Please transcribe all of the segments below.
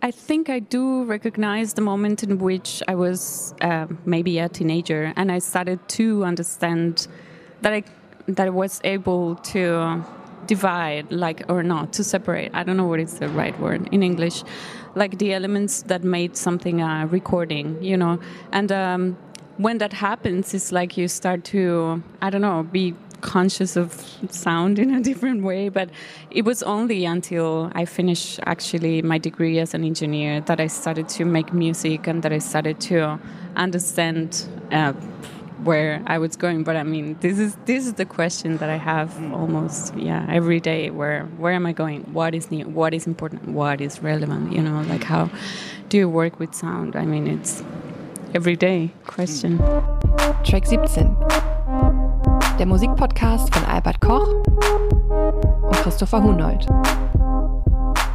I think I do recognize the moment in which I was uh, maybe a teenager and I started to understand that I that I was able to divide, like or not, to separate. I don't know what is the right word in English, like the elements that made something a recording, you know. And um, when that happens, it's like you start to I don't know be conscious of sound in a different way. But it was only until I finished actually my degree as an engineer that I started to make music and that I started to understand. Uh, where I was going, but I mean, this is this is the question that I have almost yeah every day. Where where am I going? What is new? What is important? What is relevant? You know, like how do you work with sound? I mean, it's everyday question. Track 17 der Musikpodcast von Albert Koch und Christopher Hunold.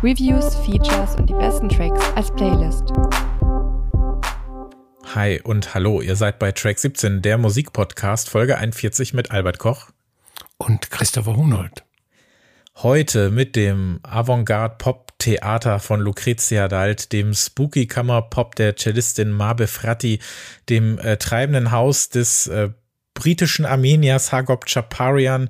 Reviews, Features und die besten Tracks als Playlist. Hi und hallo, ihr seid bei Track 17, der Musikpodcast, Folge 41 mit Albert Koch und Christopher Hunold. Heute mit dem Avantgarde-Pop-Theater von Lucrezia Dalt, dem Spooky-Kammer-Pop der Cellistin Mabe Fratti, dem äh, treibenden Haus des äh, britischen Armeniers Hagop Chaparian,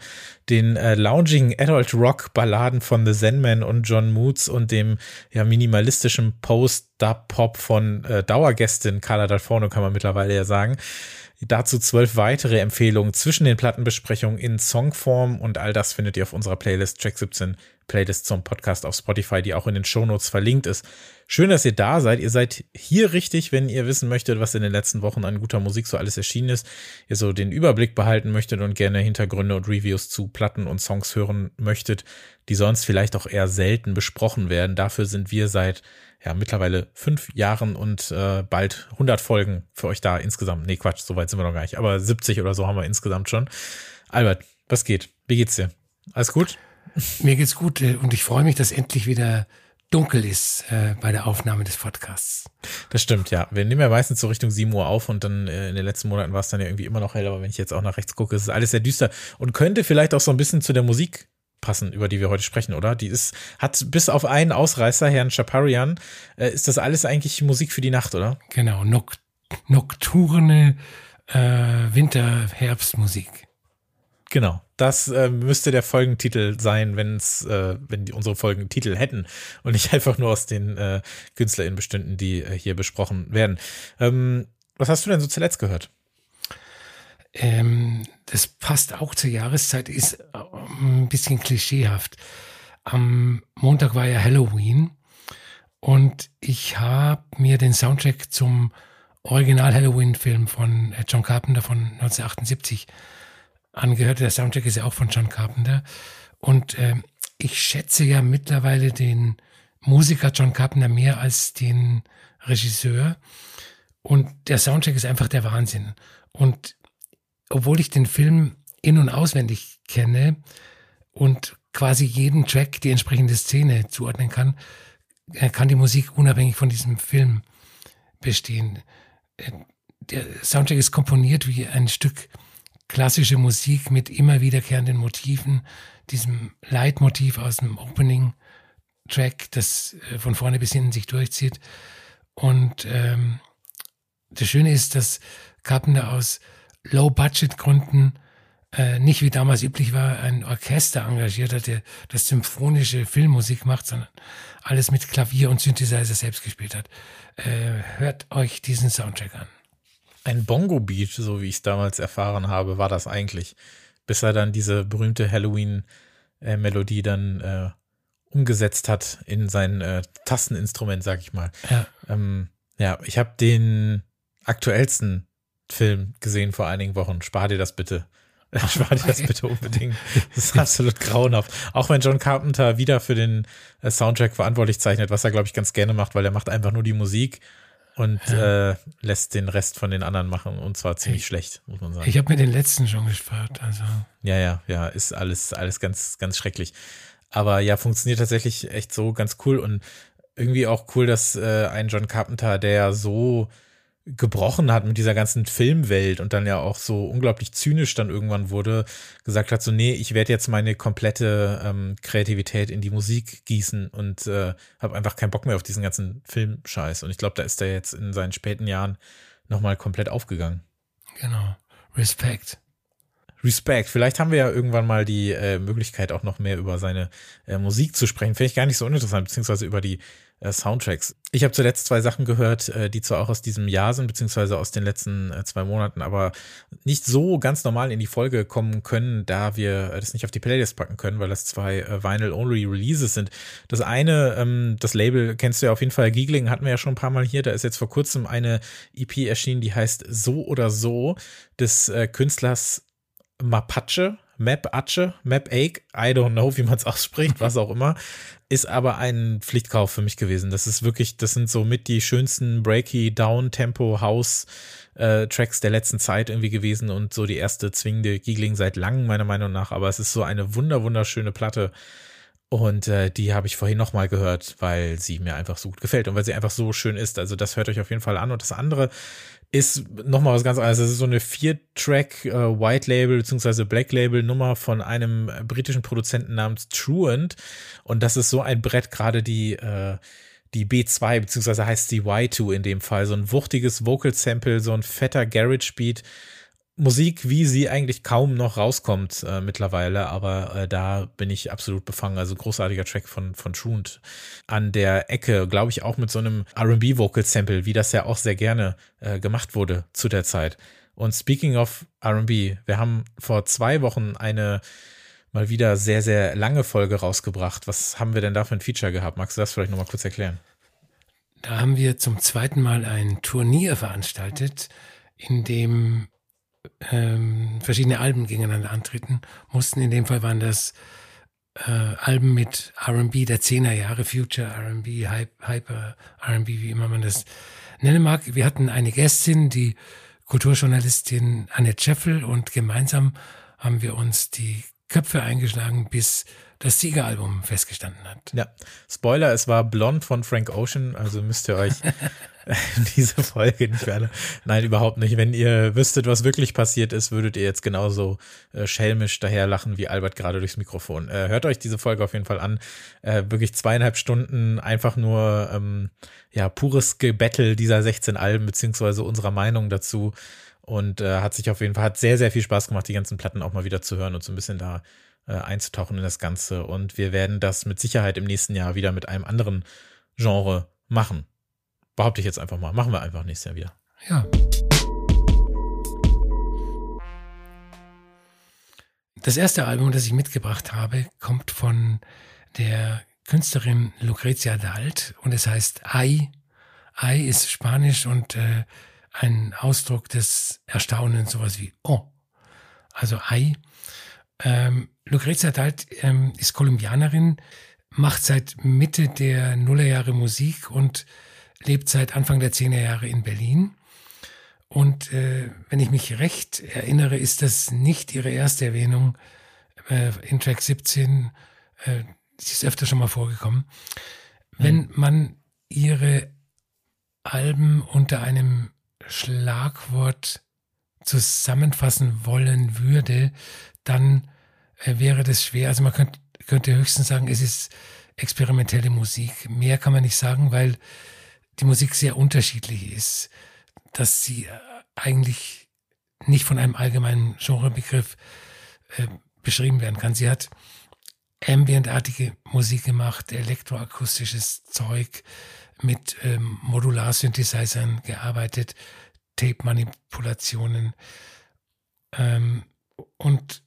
den äh, lounging Adult Rock Balladen von The Zen und John Moods und dem ja minimalistischen Post-Dub-Pop von äh, Dauergästin Carla Dalforno kann man mittlerweile ja sagen. Dazu zwölf weitere Empfehlungen zwischen den Plattenbesprechungen in Songform und all das findet ihr auf unserer Playlist Track 17 Playlist zum Podcast auf Spotify, die auch in den Shownotes verlinkt ist. Schön, dass ihr da seid. Ihr seid hier richtig, wenn ihr wissen möchtet, was in den letzten Wochen an guter Musik so alles erschienen ist. Ihr so den Überblick behalten möchtet und gerne Hintergründe und Reviews zu Platten und Songs hören möchtet, die sonst vielleicht auch eher selten besprochen werden. Dafür sind wir seit ja mittlerweile fünf Jahren und äh, bald 100 Folgen für euch da insgesamt. Nee, Quatsch, so weit sind wir noch gar nicht. Aber 70 oder so haben wir insgesamt schon. Albert, was geht? Wie geht's dir? Alles gut? Mir geht's gut äh, und ich freue mich, dass endlich wieder dunkel ist äh, bei der Aufnahme des Podcasts. Das stimmt, ja. Wir nehmen ja meistens so Richtung 7 Uhr auf und dann äh, in den letzten Monaten war es dann ja irgendwie immer noch hell, aber wenn ich jetzt auch nach rechts gucke, ist alles sehr düster und könnte vielleicht auch so ein bisschen zu der Musik passen, über die wir heute sprechen, oder? Die ist, hat bis auf einen Ausreißer, Herrn Chaparian, äh, ist das alles eigentlich Musik für die Nacht, oder? Genau, Nok nokturne äh, Winter-Herbstmusik. Genau. Das äh, müsste der Folgentitel sein, wenn's, äh, wenn die, unsere Folgen Titel hätten und nicht einfach nur aus den äh, KünstlerInnen bestünden, die äh, hier besprochen werden. Ähm, was hast du denn so zuletzt gehört? Ähm, das passt auch zur Jahreszeit, ist äh, ein bisschen klischeehaft. Am Montag war ja Halloween und ich habe mir den Soundtrack zum Original Halloween-Film von äh, John Carpenter von 1978 angehört. Der Soundtrack ist ja auch von John Carpenter. Und äh, ich schätze ja mittlerweile den Musiker John Carpenter mehr als den Regisseur. Und der Soundtrack ist einfach der Wahnsinn. Und obwohl ich den Film in- und auswendig kenne und quasi jeden Track die entsprechende Szene zuordnen kann, äh, kann die Musik unabhängig von diesem Film bestehen. Äh, der Soundtrack ist komponiert wie ein Stück klassische Musik mit immer wiederkehrenden Motiven, diesem Leitmotiv aus dem Opening-Track, das äh, von vorne bis hinten sich durchzieht. Und ähm, das Schöne ist, dass Carpenter aus Low-Budget-Gründen äh, nicht wie damals üblich war, ein Orchester engagiert hat, der das symphonische Filmmusik macht, sondern alles mit Klavier und Synthesizer selbst gespielt hat. Äh, hört euch diesen Soundtrack an. Ein Bongo-Beat, so wie ich es damals erfahren habe, war das eigentlich. Bis er dann diese berühmte Halloween-Melodie dann äh, umgesetzt hat in sein äh, Tasteninstrument, sag ich mal. Ja, ähm, ja ich habe den aktuellsten Film gesehen vor einigen Wochen. Spar dir das bitte. Spar dir das bitte unbedingt. Das ist absolut grauenhaft. Auch wenn John Carpenter wieder für den äh, Soundtrack verantwortlich zeichnet, was er, glaube ich, ganz gerne macht, weil er macht einfach nur die Musik und äh, lässt den Rest von den anderen machen und zwar ziemlich ich, schlecht, muss man sagen. Ich habe mir den letzten schon gespart, also. Ja, ja, ja, ist alles, alles ganz, ganz schrecklich. Aber ja, funktioniert tatsächlich echt so ganz cool und irgendwie auch cool, dass äh, ein John Carpenter, der so gebrochen hat mit dieser ganzen Filmwelt und dann ja auch so unglaublich zynisch dann irgendwann wurde, gesagt hat, so, nee, ich werde jetzt meine komplette ähm, Kreativität in die Musik gießen und äh, habe einfach keinen Bock mehr auf diesen ganzen Filmscheiß. Und ich glaube, da ist er jetzt in seinen späten Jahren nochmal komplett aufgegangen. Genau. Respekt. Respekt. Vielleicht haben wir ja irgendwann mal die äh, Möglichkeit, auch noch mehr über seine äh, Musik zu sprechen. Finde ich gar nicht so uninteressant, beziehungsweise über die Soundtracks. Ich habe zuletzt zwei Sachen gehört, äh, die zwar auch aus diesem Jahr sind, beziehungsweise aus den letzten äh, zwei Monaten, aber nicht so ganz normal in die Folge kommen können, da wir das nicht auf die Playlist packen können, weil das zwei Vinyl-Only-Releases sind. Das eine, ähm, das Label kennst du ja auf jeden Fall, Giegling hatten wir ja schon ein paar Mal hier, da ist jetzt vor kurzem eine EP erschienen, die heißt So oder So des Künstlers Mapache, Map Ache, Map Ake, I don't know, wie man es ausspricht, was auch immer, ist aber ein Pflichtkauf für mich gewesen. Das ist wirklich, das sind so mit die schönsten Breaky, Down, Tempo, House äh, Tracks der letzten Zeit irgendwie gewesen und so die erste zwingende Giggling seit langem, meiner Meinung nach. Aber es ist so eine wunder, wunderschöne Platte. Und äh, die habe ich vorhin nochmal gehört, weil sie mir einfach so gut gefällt und weil sie einfach so schön ist. Also das hört euch auf jeden Fall an. Und das andere ist nochmal was ganz anderes. Das ist so eine Vier-Track äh, White Label bzw. Black Label Nummer von einem britischen Produzenten namens Truant. Und das ist so ein Brett, gerade die, äh, die B2, beziehungsweise heißt die Y2 in dem Fall. So ein wuchtiges Vocal Sample, so ein fetter Garage Beat Musik, wie sie eigentlich kaum noch rauskommt äh, mittlerweile, aber äh, da bin ich absolut befangen. Also großartiger Track von, von Truant an der Ecke, glaube ich, auch mit so einem RB-Vocal-Sample, wie das ja auch sehr gerne äh, gemacht wurde zu der Zeit. Und speaking of RB, wir haben vor zwei Wochen eine mal wieder sehr, sehr lange Folge rausgebracht. Was haben wir denn da für ein Feature gehabt? Magst du das vielleicht nochmal kurz erklären? Da haben wir zum zweiten Mal ein Turnier veranstaltet, in dem ähm, verschiedene Alben gegeneinander antreten mussten. In dem Fall waren das äh, Alben mit RB der 10er Jahre, Future RB, Hyper RB, wie immer man das nennen mag. Wir hatten eine Gästin, die Kulturjournalistin Anne Scheffel, und gemeinsam haben wir uns die Köpfe eingeschlagen, bis das Siegeralbum festgestanden hat. Ja, Spoiler, es war Blond von Frank Ocean, also müsst ihr euch diese Folge nicht mehr. Nein, überhaupt nicht. Wenn ihr wüsstet, was wirklich passiert ist, würdet ihr jetzt genauso äh, schelmisch daherlachen wie Albert gerade durchs Mikrofon. Äh, hört euch diese Folge auf jeden Fall an. Äh, wirklich zweieinhalb Stunden einfach nur ähm, ja pures Gebettel dieser 16 Alben beziehungsweise unserer Meinung dazu und äh, hat sich auf jeden Fall hat sehr sehr viel Spaß gemacht, die ganzen Platten auch mal wieder zu hören und so ein bisschen da äh, einzutauchen in das Ganze. Und wir werden das mit Sicherheit im nächsten Jahr wieder mit einem anderen Genre machen. Behaupte ich jetzt einfach mal. Machen wir einfach nächstes Jahr wieder. Ja. Das erste Album, das ich mitgebracht habe, kommt von der Künstlerin Lucrezia Dalt und es heißt Ai. Ai ist Spanisch und äh, ein Ausdruck des Erstaunens, sowas wie Oh. Also Ai. Ähm, Lucrezia Dalt ähm, ist Kolumbianerin, macht seit Mitte der Nullerjahre Musik und lebt seit Anfang der 10er Jahre in Berlin. Und äh, wenn ich mich recht erinnere, ist das nicht ihre erste Erwähnung äh, in Track 17. Äh, sie ist öfter schon mal vorgekommen. Wenn mhm. man ihre Alben unter einem Schlagwort zusammenfassen wollen würde, dann äh, wäre das schwer. Also man könnte, könnte höchstens sagen, es ist experimentelle Musik. Mehr kann man nicht sagen, weil die Musik sehr unterschiedlich ist, dass sie äh, eigentlich nicht von einem allgemeinen Genrebegriff äh, beschrieben werden kann. Sie hat ambientartige Musik gemacht, elektroakustisches Zeug, mit ähm, Modular-Synthesizern gearbeitet, Tape-Manipulationen. Ähm, und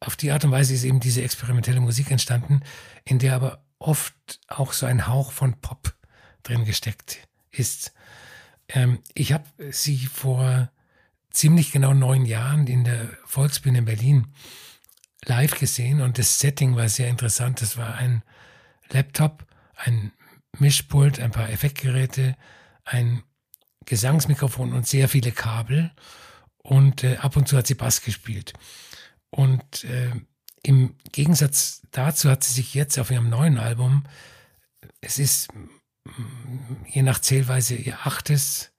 auf die Art und Weise ist eben diese experimentelle Musik entstanden, in der aber oft auch so ein Hauch von Pop drin gesteckt ist. Ähm, ich habe sie vor ziemlich genau neun Jahren in der Volksbühne in Berlin live gesehen und das Setting war sehr interessant. Das war ein Laptop, ein Mischpult, ein paar Effektgeräte, ein Gesangsmikrofon und sehr viele Kabel. Und äh, ab und zu hat sie Bass gespielt. Und äh, im Gegensatz dazu hat sie sich jetzt auf ihrem neuen Album, es ist je nach Zählweise ihr achtes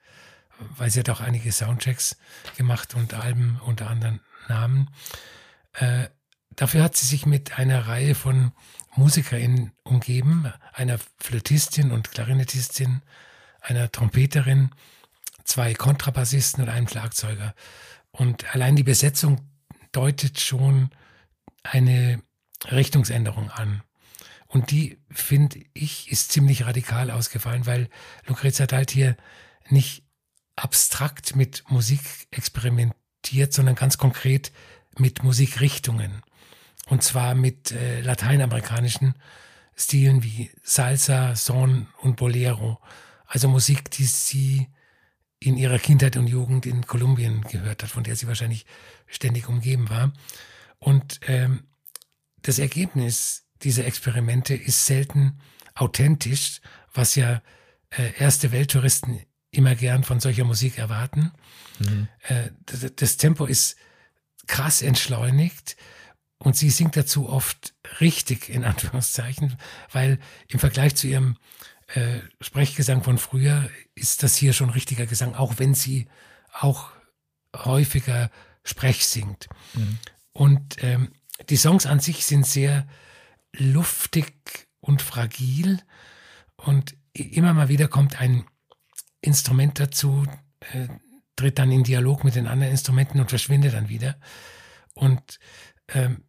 weil sie hat auch einige Soundchecks gemacht und Alben unter anderen Namen. Äh, dafür hat sie sich mit einer Reihe von MusikerInnen umgeben, einer Flötistin und Klarinettistin, einer Trompeterin, zwei Kontrabassisten und einem Schlagzeuger. Und allein die Besetzung deutet schon eine Richtungsänderung an. Und die, finde ich, ist ziemlich radikal ausgefallen, weil Lucrezia Dalt hier nicht abstrakt mit Musik experimentiert, sondern ganz konkret mit Musikrichtungen. Und zwar mit äh, lateinamerikanischen Stilen wie Salsa, Son und Bolero. Also Musik, die sie in ihrer Kindheit und Jugend in Kolumbien gehört hat, von der sie wahrscheinlich ständig umgeben war. Und ähm, das Ergebnis dieser Experimente ist selten authentisch, was ja äh, erste Welttouristen immer gern von solcher Musik erwarten. Mhm. Äh, das, das Tempo ist krass entschleunigt und sie singt dazu oft richtig, in Anführungszeichen, weil im Vergleich zu ihrem äh, Sprechgesang von früher ist das hier schon richtiger Gesang, auch wenn sie auch häufiger Sprech singt. Mhm. Und ähm, die Songs an sich sind sehr luftig und fragil und immer mal wieder kommt ein Instrument dazu, äh, tritt dann in Dialog mit den anderen Instrumenten und verschwindet dann wieder. Und ähm,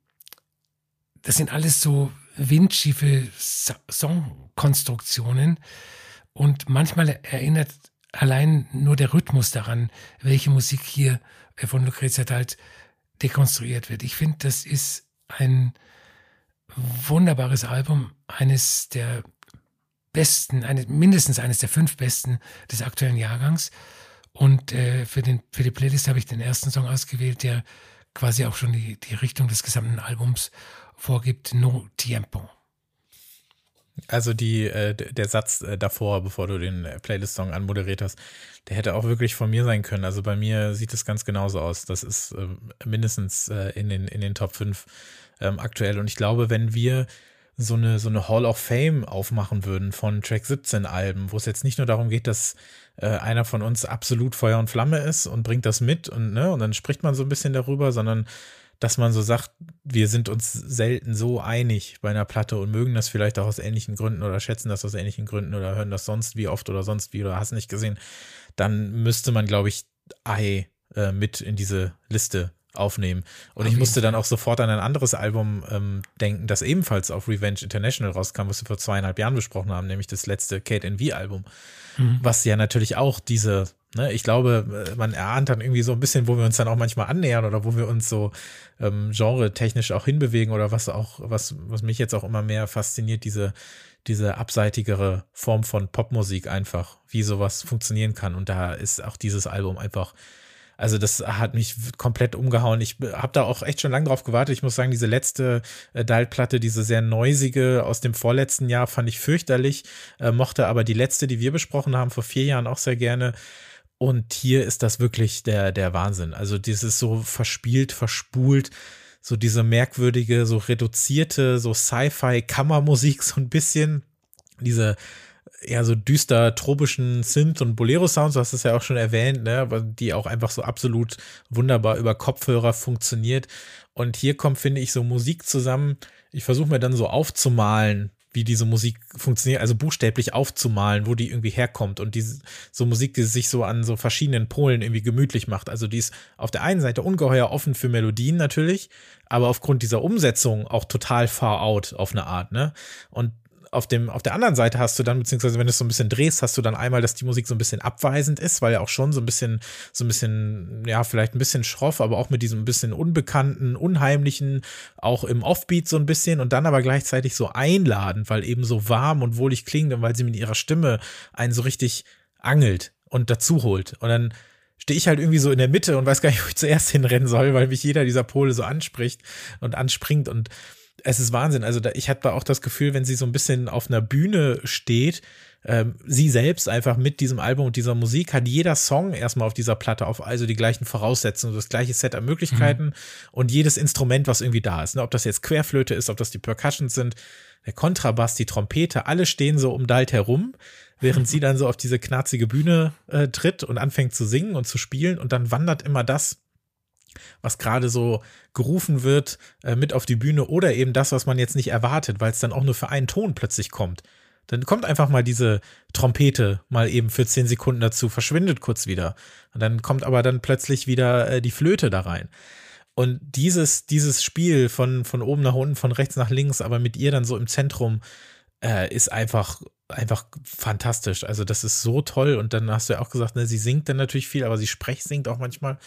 das sind alles so windschiefe Songkonstruktionen und manchmal erinnert allein nur der Rhythmus daran, welche Musik hier von Lucrezia Dalt dekonstruiert wird. Ich finde, das ist ein wunderbares Album, eines der besten, eine, mindestens eines der fünf besten des aktuellen Jahrgangs. Und äh, für, den, für die Playlist habe ich den ersten Song ausgewählt, der quasi auch schon die, die Richtung des gesamten Albums vorgibt, No Tiempo. Also die, äh, der Satz äh, davor, bevor du den äh, Playlist-Song anmoderiert hast, der hätte auch wirklich von mir sein können. Also bei mir sieht es ganz genauso aus. Das ist äh, mindestens in, den, in den Top 5 ähm, aktuell. Und ich glaube, wenn wir so eine, so eine Hall of Fame aufmachen würden von Track 17 Alben, wo es jetzt nicht nur darum geht, dass äh, einer von uns absolut Feuer und Flamme ist und bringt das mit und, ne, und dann spricht man so ein bisschen darüber, sondern dass man so sagt, wir sind uns selten so einig bei einer Platte und mögen das vielleicht auch aus ähnlichen Gründen oder schätzen das aus ähnlichen Gründen oder hören das sonst wie oft oder sonst wie oder hast nicht gesehen, dann müsste man, glaube ich, Ei äh, mit in diese Liste aufnehmen. Und auf ich musste dann auch sofort an ein anderes Album ähm, denken, das ebenfalls auf Revenge International rauskam, was wir vor zweieinhalb Jahren besprochen haben, nämlich das letzte Kate NV-Album, mhm. was ja natürlich auch diese Ne, ich glaube, äh, man erahnt dann irgendwie so ein bisschen, wo wir uns dann auch manchmal annähern oder wo wir uns so ähm, genre-technisch auch hinbewegen oder was auch, was, was mich jetzt auch immer mehr fasziniert, diese, diese abseitigere Form von Popmusik einfach, wie sowas funktionieren kann. Und da ist auch dieses Album einfach, also das hat mich komplett umgehauen. Ich habe da auch echt schon lange drauf gewartet. Ich muss sagen, diese letzte äh, Dial-Platte, diese sehr neusige aus dem vorletzten Jahr, fand ich fürchterlich, äh, mochte aber die letzte, die wir besprochen haben, vor vier Jahren auch sehr gerne. Und hier ist das wirklich der, der Wahnsinn. Also dieses so verspielt, verspult, so diese merkwürdige, so reduzierte, so Sci-Fi-Kammermusik so ein bisschen. Diese ja so düster tropischen Synth- und Bolero-Sounds, du hast es ja auch schon erwähnt, ne, aber die auch einfach so absolut wunderbar über Kopfhörer funktioniert. Und hier kommt, finde ich, so Musik zusammen. Ich versuche mir dann so aufzumalen, wie diese Musik funktioniert, also buchstäblich aufzumalen, wo die irgendwie herkommt und diese so Musik, die sich so an so verschiedenen Polen irgendwie gemütlich macht. Also die ist auf der einen Seite ungeheuer offen für Melodien natürlich, aber aufgrund dieser Umsetzung auch total far out auf eine Art, ne? Und auf dem, auf der anderen Seite hast du dann, beziehungsweise wenn du es so ein bisschen drehst, hast du dann einmal, dass die Musik so ein bisschen abweisend ist, weil ja auch schon so ein bisschen, so ein bisschen, ja, vielleicht ein bisschen schroff, aber auch mit diesem bisschen unbekannten, unheimlichen, auch im Offbeat so ein bisschen und dann aber gleichzeitig so einladend, weil eben so warm und wohlig klingt und weil sie mit ihrer Stimme einen so richtig angelt und dazu holt. Und dann stehe ich halt irgendwie so in der Mitte und weiß gar nicht, wo ich zuerst hinrennen soll, weil mich jeder dieser Pole so anspricht und anspringt und es ist Wahnsinn. Also da, ich hatte auch das Gefühl, wenn sie so ein bisschen auf einer Bühne steht, ähm, sie selbst einfach mit diesem Album und dieser Musik hat jeder Song erstmal auf dieser Platte auf also die gleichen Voraussetzungen, das gleiche Set an Möglichkeiten mhm. und jedes Instrument, was irgendwie da ist. Ne? Ob das jetzt Querflöte ist, ob das die Percussions sind, der Kontrabass, die Trompete, alle stehen so um Dalt herum, während sie dann so auf diese knarzige Bühne äh, tritt und anfängt zu singen und zu spielen und dann wandert immer das was gerade so gerufen wird, äh, mit auf die Bühne oder eben das, was man jetzt nicht erwartet, weil es dann auch nur für einen Ton plötzlich kommt. Dann kommt einfach mal diese Trompete mal eben für zehn Sekunden dazu, verschwindet kurz wieder. Und dann kommt aber dann plötzlich wieder äh, die Flöte da rein. Und dieses, dieses Spiel von, von oben nach unten, von rechts nach links, aber mit ihr dann so im Zentrum, äh, ist einfach, einfach fantastisch. Also das ist so toll. Und dann hast du ja auch gesagt, ne, sie singt dann natürlich viel, aber sie sprech singt auch manchmal,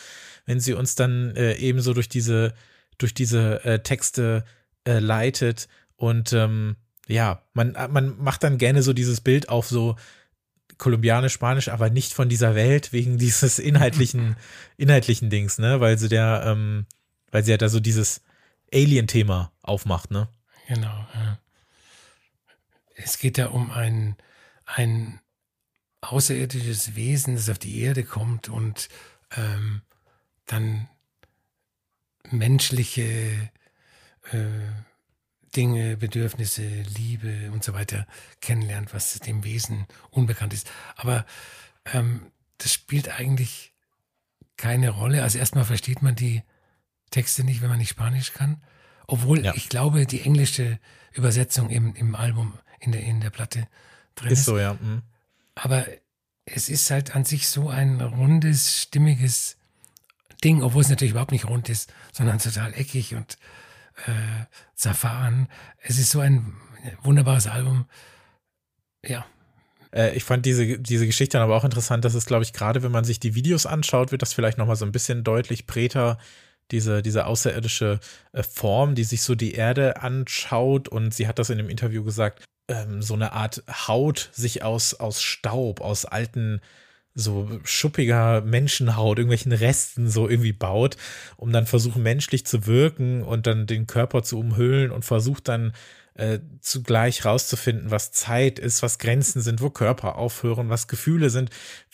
wenn sie uns dann äh, ebenso durch diese, durch diese äh, Texte äh, leitet. Und ähm, ja, man, man macht dann gerne so dieses Bild auf so kolumbianisch, spanisch, aber nicht von dieser Welt wegen dieses inhaltlichen, inhaltlichen Dings, ne, weil sie der, ähm, weil sie ja da so dieses Alien-Thema aufmacht, ne? Genau, ja. Es geht ja um ein, ein außerirdisches Wesen, das auf die Erde kommt und ähm, dann menschliche äh, Dinge, Bedürfnisse, Liebe und so weiter kennenlernt, was dem Wesen unbekannt ist. Aber ähm, das spielt eigentlich keine Rolle. Also erstmal versteht man die Texte nicht, wenn man nicht Spanisch kann. Obwohl ja. ich glaube, die englische Übersetzung im, im Album, in der, in der Platte drin ist. Ist so, ja. Mhm. Aber es ist halt an sich so ein rundes, stimmiges Ding, obwohl es natürlich überhaupt nicht rund ist, sondern total eckig und äh, zerfahren. Es ist so ein wunderbares Album. Ja. Äh, ich fand diese, diese Geschichte dann aber auch interessant, dass es, glaube ich, gerade wenn man sich die Videos anschaut, wird das vielleicht nochmal so ein bisschen deutlich präter, diese, diese außerirdische äh, Form, die sich so die Erde anschaut. Und sie hat das in dem Interview gesagt, ähm, so eine Art Haut sich aus, aus Staub, aus alten so schuppiger Menschenhaut, irgendwelchen Resten so irgendwie baut, um dann versuchen menschlich zu wirken und dann den Körper zu umhüllen und versucht dann äh, zugleich rauszufinden, was Zeit ist, was Grenzen sind, wo Körper aufhören, was Gefühle sind,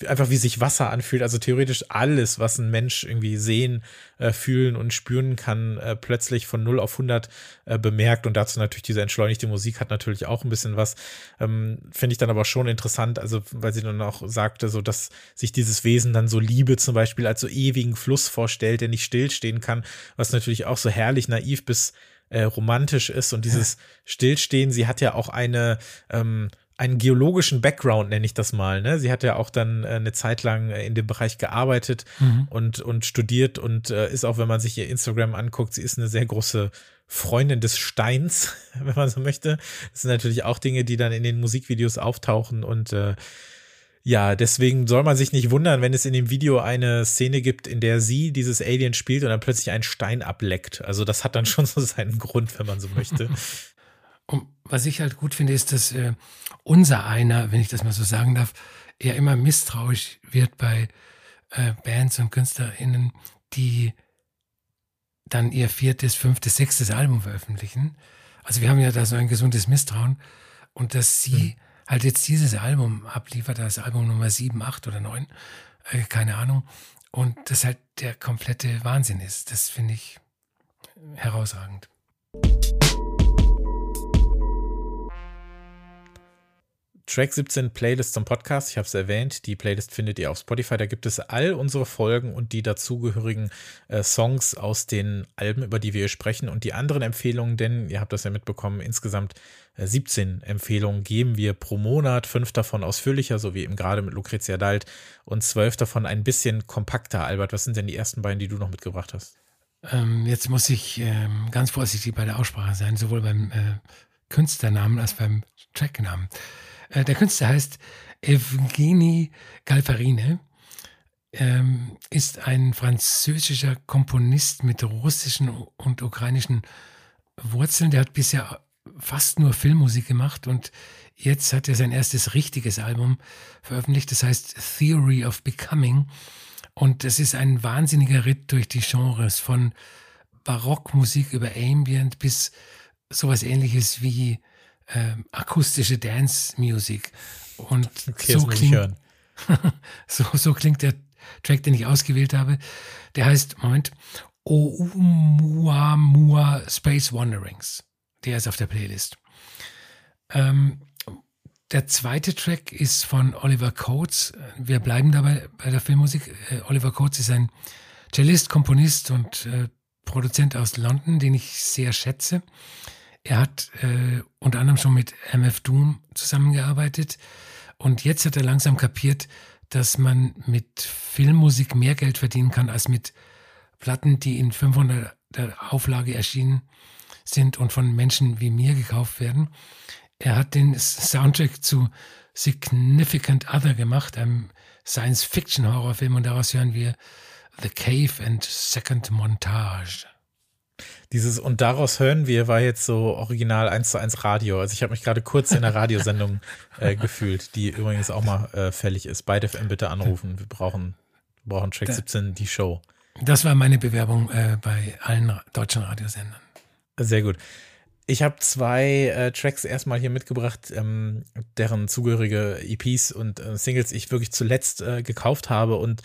einfach wie sich Wasser anfühlt. Also theoretisch alles, was ein Mensch irgendwie sehen, äh, fühlen und spüren kann, äh, plötzlich von 0 auf 100 äh, bemerkt. Und dazu natürlich diese entschleunigte Musik hat natürlich auch ein bisschen was. Ähm, Finde ich dann aber schon interessant, also weil sie dann auch sagte, so dass sich dieses Wesen dann so Liebe zum Beispiel als so ewigen Fluss vorstellt, der nicht stillstehen kann, was natürlich auch so herrlich naiv bis äh, romantisch ist und dieses Stillstehen, sie hat ja auch eine, ähm, einen geologischen Background, nenne ich das mal. Ne? Sie hat ja auch dann äh, eine Zeit lang äh, in dem Bereich gearbeitet mhm. und, und studiert und äh, ist auch, wenn man sich ihr Instagram anguckt, sie ist eine sehr große Freundin des Steins, wenn man so möchte. Das sind natürlich auch Dinge, die dann in den Musikvideos auftauchen und äh, ja, deswegen soll man sich nicht wundern, wenn es in dem Video eine Szene gibt, in der sie dieses Alien spielt und dann plötzlich einen Stein ableckt. Also das hat dann schon so seinen Grund, wenn man so möchte. Und was ich halt gut finde, ist, dass äh, unser einer, wenn ich das mal so sagen darf, eher immer misstrauisch wird bei äh, Bands und KünstlerInnen, die dann ihr viertes, fünftes, sechstes Album veröffentlichen. Also wir haben ja da so ein gesundes Misstrauen und dass sie mhm halt jetzt dieses Album abliefert, das Album Nummer 7, 8 oder 9, äh, keine Ahnung. Und das halt der komplette Wahnsinn ist. Das finde ich herausragend. Track 17 Playlist zum Podcast. Ich habe es erwähnt. Die Playlist findet ihr auf Spotify. Da gibt es all unsere Folgen und die dazugehörigen äh, Songs aus den Alben, über die wir hier sprechen und die anderen Empfehlungen, denn ihr habt das ja mitbekommen, insgesamt äh, 17 Empfehlungen geben wir pro Monat. Fünf davon ausführlicher, so wie eben gerade mit Lucrezia Dalt und zwölf davon ein bisschen kompakter. Albert, was sind denn die ersten beiden, die du noch mitgebracht hast? Ähm, jetzt muss ich ähm, ganz vorsichtig bei der Aussprache sein, sowohl beim äh, Künstlernamen als beim Tracknamen. Äh, der Künstler heißt Evgeny Galfarine, ähm, ist ein französischer Komponist mit russischen und ukrainischen Wurzeln. Der hat bisher fast nur Filmmusik gemacht und jetzt hat er sein erstes richtiges Album veröffentlicht, das heißt Theory of Becoming. Und es ist ein wahnsinniger Ritt durch die Genres von Barockmusik über Ambient bis sowas ähnliches wie äh, akustische Dance Music. Und Okay, so, klingt, so, so klingt der Track, den ich ausgewählt habe. Der heißt, Moment, Oumuamua Space Wanderings. Der ist auf der Playlist. Ähm, der zweite Track ist von Oliver Coates. Wir bleiben dabei bei der Filmmusik. Äh, Oliver Coates ist ein Cellist, Komponist und äh, Produzent aus London, den ich sehr schätze. Er hat äh, unter anderem schon mit MF Doom zusammengearbeitet und jetzt hat er langsam kapiert, dass man mit Filmmusik mehr Geld verdienen kann als mit Platten, die in 500 Auflage erschienen sind und von Menschen wie mir gekauft werden. Er hat den Soundtrack zu Significant Other gemacht, einem Science-Fiction-Horrorfilm und daraus hören wir The Cave and Second Montage. Dieses und daraus hören wir war jetzt so original 1 zu 1 Radio. Also ich habe mich gerade kurz in der Radiosendung äh, gefühlt, die übrigens auch mal äh, fällig ist. Beide FM bitte anrufen. Wir brauchen, wir brauchen Track Da- 17, die Show. Das war meine Bewerbung äh, bei allen deutschen Radiosendern. Sehr gut. Ich habe zwei äh, Tracks erstmal hier mitgebracht, ähm, deren zugehörige EPs und äh, Singles ich wirklich zuletzt äh, gekauft habe. Und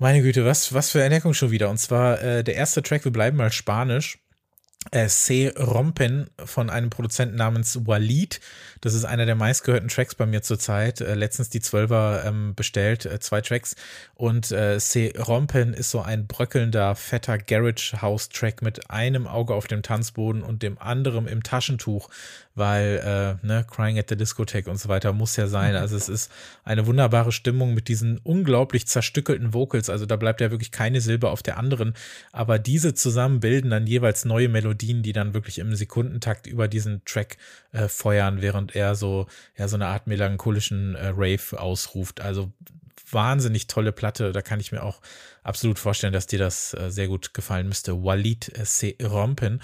meine Güte, was, was für Entdeckung schon wieder. Und zwar äh, der erste Track, wir bleiben mal spanisch. Äh, Se Rompen von einem Produzenten namens Walid. Das ist einer der meistgehörten Tracks bei mir zurzeit. Äh, letztens die Zwölfer ähm, bestellt, äh, zwei Tracks. Und äh, Se Rompen ist so ein bröckelnder, fetter Garage House Track mit einem Auge auf dem Tanzboden und dem anderen im Taschentuch, weil, äh, ne, Crying at the Discotheque und so weiter muss ja sein. Also es ist eine wunderbare Stimmung mit diesen unglaublich zerstückelten Vocals. Also da bleibt ja wirklich keine Silbe auf der anderen. Aber diese zusammen bilden dann jeweils neue Melodien, die dann wirklich im Sekundentakt über diesen Track äh, feuern, während er so, ja, so eine Art melancholischen äh, Rave ausruft. Also wahnsinnig tolle Platte. Da kann ich mir auch absolut vorstellen, dass dir das äh, sehr gut gefallen müsste. Walid äh, Se Rompen.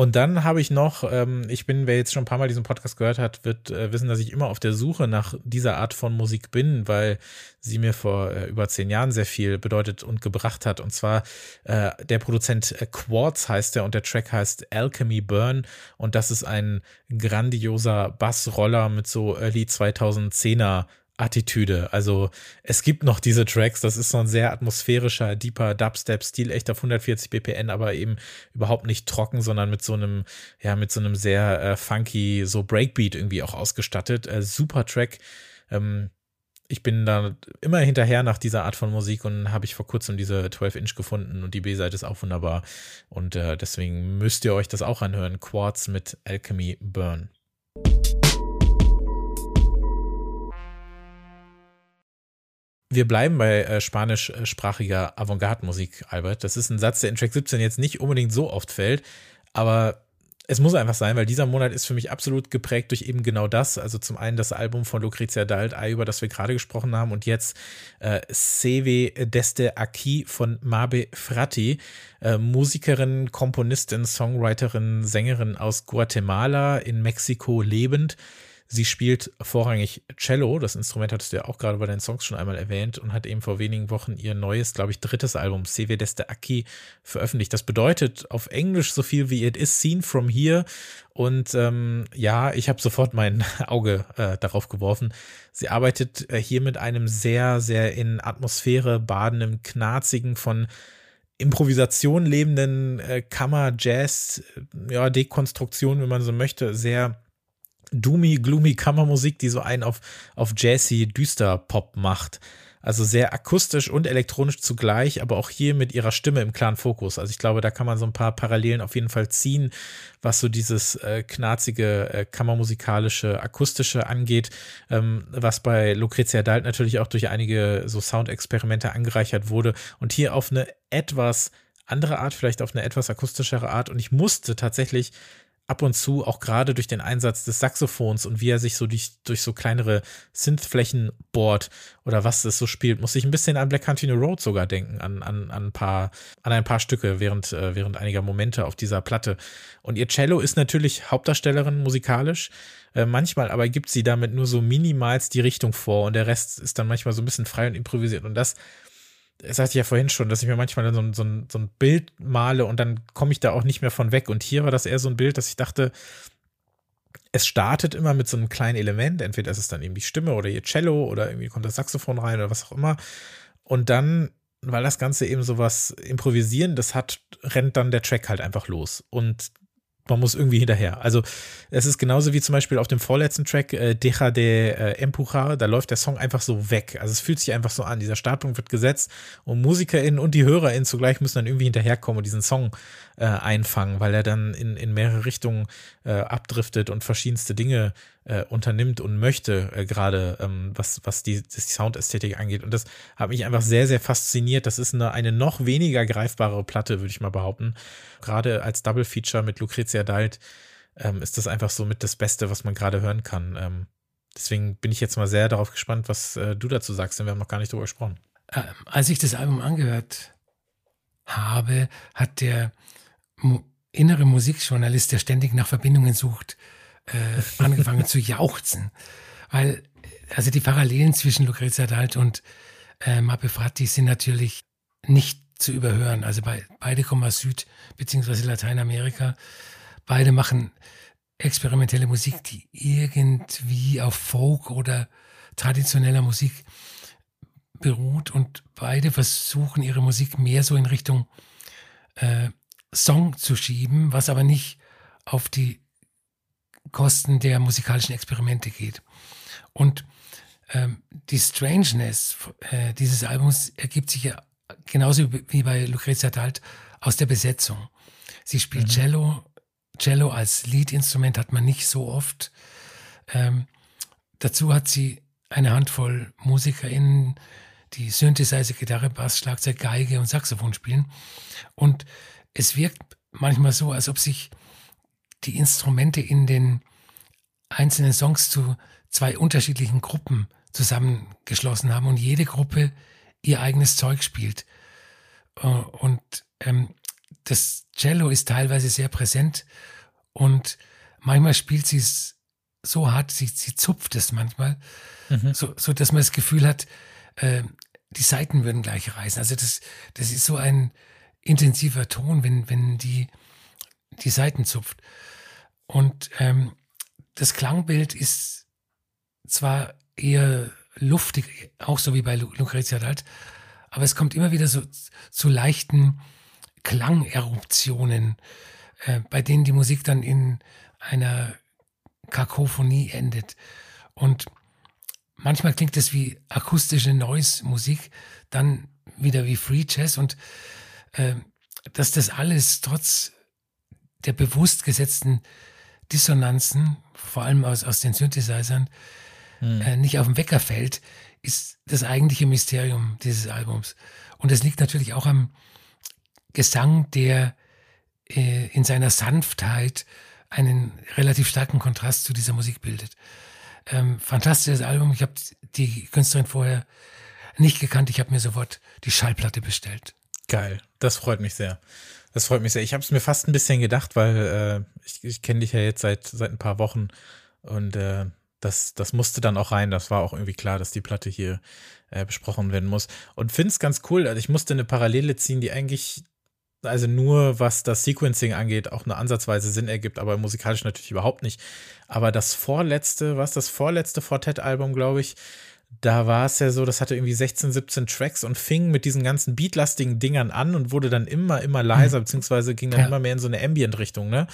Und dann habe ich noch, ähm, ich bin, wer jetzt schon ein paar Mal diesen Podcast gehört hat, wird äh, wissen, dass ich immer auf der Suche nach dieser Art von Musik bin, weil sie mir vor äh, über zehn Jahren sehr viel bedeutet und gebracht hat. Und zwar äh, der Produzent äh, Quartz heißt er und der Track heißt Alchemy Burn. Und das ist ein grandioser Bassroller mit so Early 2010er Attitüde. Also es gibt noch diese Tracks, das ist so ein sehr atmosphärischer, deeper Dubstep-Stil, echt auf 140 BPN, aber eben überhaupt nicht trocken, sondern mit so einem, ja, mit so einem sehr äh, funky, so Breakbeat irgendwie auch ausgestattet. Äh, super Track. Ähm, ich bin da immer hinterher nach dieser Art von Musik und habe ich vor kurzem diese 12-Inch gefunden und die B-Seite ist auch wunderbar. Und äh, deswegen müsst ihr euch das auch anhören. Quartz mit Alchemy Burn. Wir bleiben bei äh, spanischsprachiger Avantgarde-Musik, Albert. Das ist ein Satz, der in Track 17 jetzt nicht unbedingt so oft fällt, aber es muss einfach sein, weil dieser Monat ist für mich absolut geprägt durch eben genau das. Also zum einen das Album von Lucrezia Dalt, über das wir gerade gesprochen haben, und jetzt äh, Deste Aki von Mabe Fratti, äh, Musikerin, Komponistin, Songwriterin, Sängerin aus Guatemala, in Mexiko lebend. Sie spielt vorrangig Cello, das Instrument hattest du ja auch gerade bei deinen Songs schon einmal erwähnt und hat eben vor wenigen Wochen ihr neues, glaube ich, drittes Album, Seve Deste Aki, veröffentlicht. Das bedeutet auf Englisch so viel wie It is seen from here. Und ähm, ja, ich habe sofort mein Auge äh, darauf geworfen. Sie arbeitet äh, hier mit einem sehr, sehr in Atmosphäre badenden, knarzigen, von Improvisation lebenden äh, Kammer-Jazz, äh, ja, Dekonstruktion, wenn man so möchte, sehr doomy, gloomy Kammermusik, die so einen auf, auf jazzy, düster Pop macht. Also sehr akustisch und elektronisch zugleich, aber auch hier mit ihrer Stimme im klaren Fokus. Also ich glaube, da kann man so ein paar Parallelen auf jeden Fall ziehen, was so dieses äh, knarzige, äh, kammermusikalische, akustische angeht, ähm, was bei Lucrezia Dalt natürlich auch durch einige so Soundexperimente angereichert wurde und hier auf eine etwas andere Art, vielleicht auf eine etwas akustischere Art. Und ich musste tatsächlich ab und zu, auch gerade durch den Einsatz des Saxophons und wie er sich so durch, durch so kleinere Synthflächen bohrt oder was es so spielt, muss ich ein bisschen an Black Country Road sogar denken, an, an, an, ein, paar, an ein paar Stücke während, äh, während einiger Momente auf dieser Platte. Und ihr Cello ist natürlich Hauptdarstellerin musikalisch, äh, manchmal aber gibt sie damit nur so minimals die Richtung vor und der Rest ist dann manchmal so ein bisschen frei und improvisiert und das das sagte ich ja vorhin schon, dass ich mir manchmal so, ein- so, so ein Bild male und dann komme ich da auch nicht mehr von weg. Und hier war das eher so ein Bild, dass ich dachte, es startet immer mit so einem kleinen Element, entweder ist es dann eben die Stimme oder ihr Cello oder irgendwie kommt das Saxophon rein oder was auch immer. Und dann, weil das Ganze eben so was Improvisierendes hat, rennt dann der Track halt einfach los. Und man muss irgendwie hinterher. Also es ist genauso wie zum Beispiel auf dem vorletzten Track äh, Deja de äh, Empujar, da läuft der Song einfach so weg. Also es fühlt sich einfach so an. Dieser Startpunkt wird gesetzt und MusikerInnen und die HörerInnen zugleich müssen dann irgendwie hinterherkommen und diesen Song äh, einfangen, weil er dann in, in mehrere Richtungen äh, abdriftet und verschiedenste Dinge äh, unternimmt und möchte, äh, gerade ähm, was, was die, die Soundästhetik angeht. Und das hat mich einfach sehr, sehr fasziniert. Das ist eine, eine noch weniger greifbare Platte, würde ich mal behaupten. Gerade als Double Feature mit Lucrezia Dalt ähm, ist das einfach so mit das Beste, was man gerade hören kann. Ähm, deswegen bin ich jetzt mal sehr darauf gespannt, was äh, du dazu sagst, denn wir haben noch gar nicht drüber gesprochen. Ähm, als ich das Album angehört habe, hat der innere Musikjournalist, der ständig nach Verbindungen sucht, äh, angefangen zu jauchzen. Weil, also die Parallelen zwischen Lucrezia Dalt und äh, Mappe Fratti sind natürlich nicht zu überhören. Also bei, beide kommen aus Süd- bzw. Lateinamerika. Beide machen experimentelle Musik, die irgendwie auf Folk oder traditioneller Musik beruht. Und beide versuchen ihre Musik mehr so in Richtung äh, Song zu schieben, was aber nicht auf die Kosten der musikalischen Experimente geht. Und ähm, die Strangeness äh, dieses Albums ergibt sich ja genauso wie bei Lucrezia Dalt aus der Besetzung. Sie spielt mhm. Cello. Cello als Leadinstrument hat man nicht so oft. Ähm, dazu hat sie eine Handvoll MusikerInnen, die Synthesizer, Gitarre, Bass, Schlagzeug, Geige und Saxophon spielen. Und es wirkt manchmal so, als ob sich die Instrumente in den einzelnen Songs zu zwei unterschiedlichen Gruppen zusammengeschlossen haben und jede Gruppe ihr eigenes Zeug spielt. Äh, und ähm, das Cello ist teilweise sehr präsent und manchmal spielt sie es so hart, sie, sie zupft es manchmal, mhm. so, so dass man das Gefühl hat, äh, die Seiten würden gleich reißen. Also das, das ist so ein intensiver Ton, wenn, wenn die die Seiten zupft. Und ähm, das Klangbild ist zwar eher luftig, auch so wie bei Lucrezia Dalt, aber es kommt immer wieder so zu leichten Klangeruptionen, äh, bei denen die Musik dann in einer Kakophonie endet. Und manchmal klingt es wie akustische Noise-Musik, dann wieder wie Free Jazz und dass das alles trotz der bewusst gesetzten Dissonanzen, vor allem aus, aus den Synthesizern, hm. äh, nicht auf den Wecker fällt, ist das eigentliche Mysterium dieses Albums. Und es liegt natürlich auch am Gesang, der äh, in seiner Sanftheit einen relativ starken Kontrast zu dieser Musik bildet. Ähm, fantastisches Album. Ich habe die Künstlerin vorher nicht gekannt. Ich habe mir sofort die Schallplatte bestellt. Geil, das freut mich sehr. Das freut mich sehr. Ich habe es mir fast ein bisschen gedacht, weil äh, ich, ich kenne dich ja jetzt seit, seit ein paar Wochen und äh, das, das musste dann auch rein. Das war auch irgendwie klar, dass die Platte hier äh, besprochen werden muss. Und finde es ganz cool. Also ich musste eine Parallele ziehen, die eigentlich, also nur was das Sequencing angeht, auch eine ansatzweise Sinn ergibt, aber musikalisch natürlich überhaupt nicht. Aber das vorletzte, was das vorletzte Fortet-Album, glaube ich, da war es ja so, das hatte irgendwie 16, 17 Tracks und fing mit diesen ganzen beatlastigen Dingern an und wurde dann immer, immer leiser, mhm. beziehungsweise ging dann ja. immer mehr in so eine Ambient-Richtung, ne?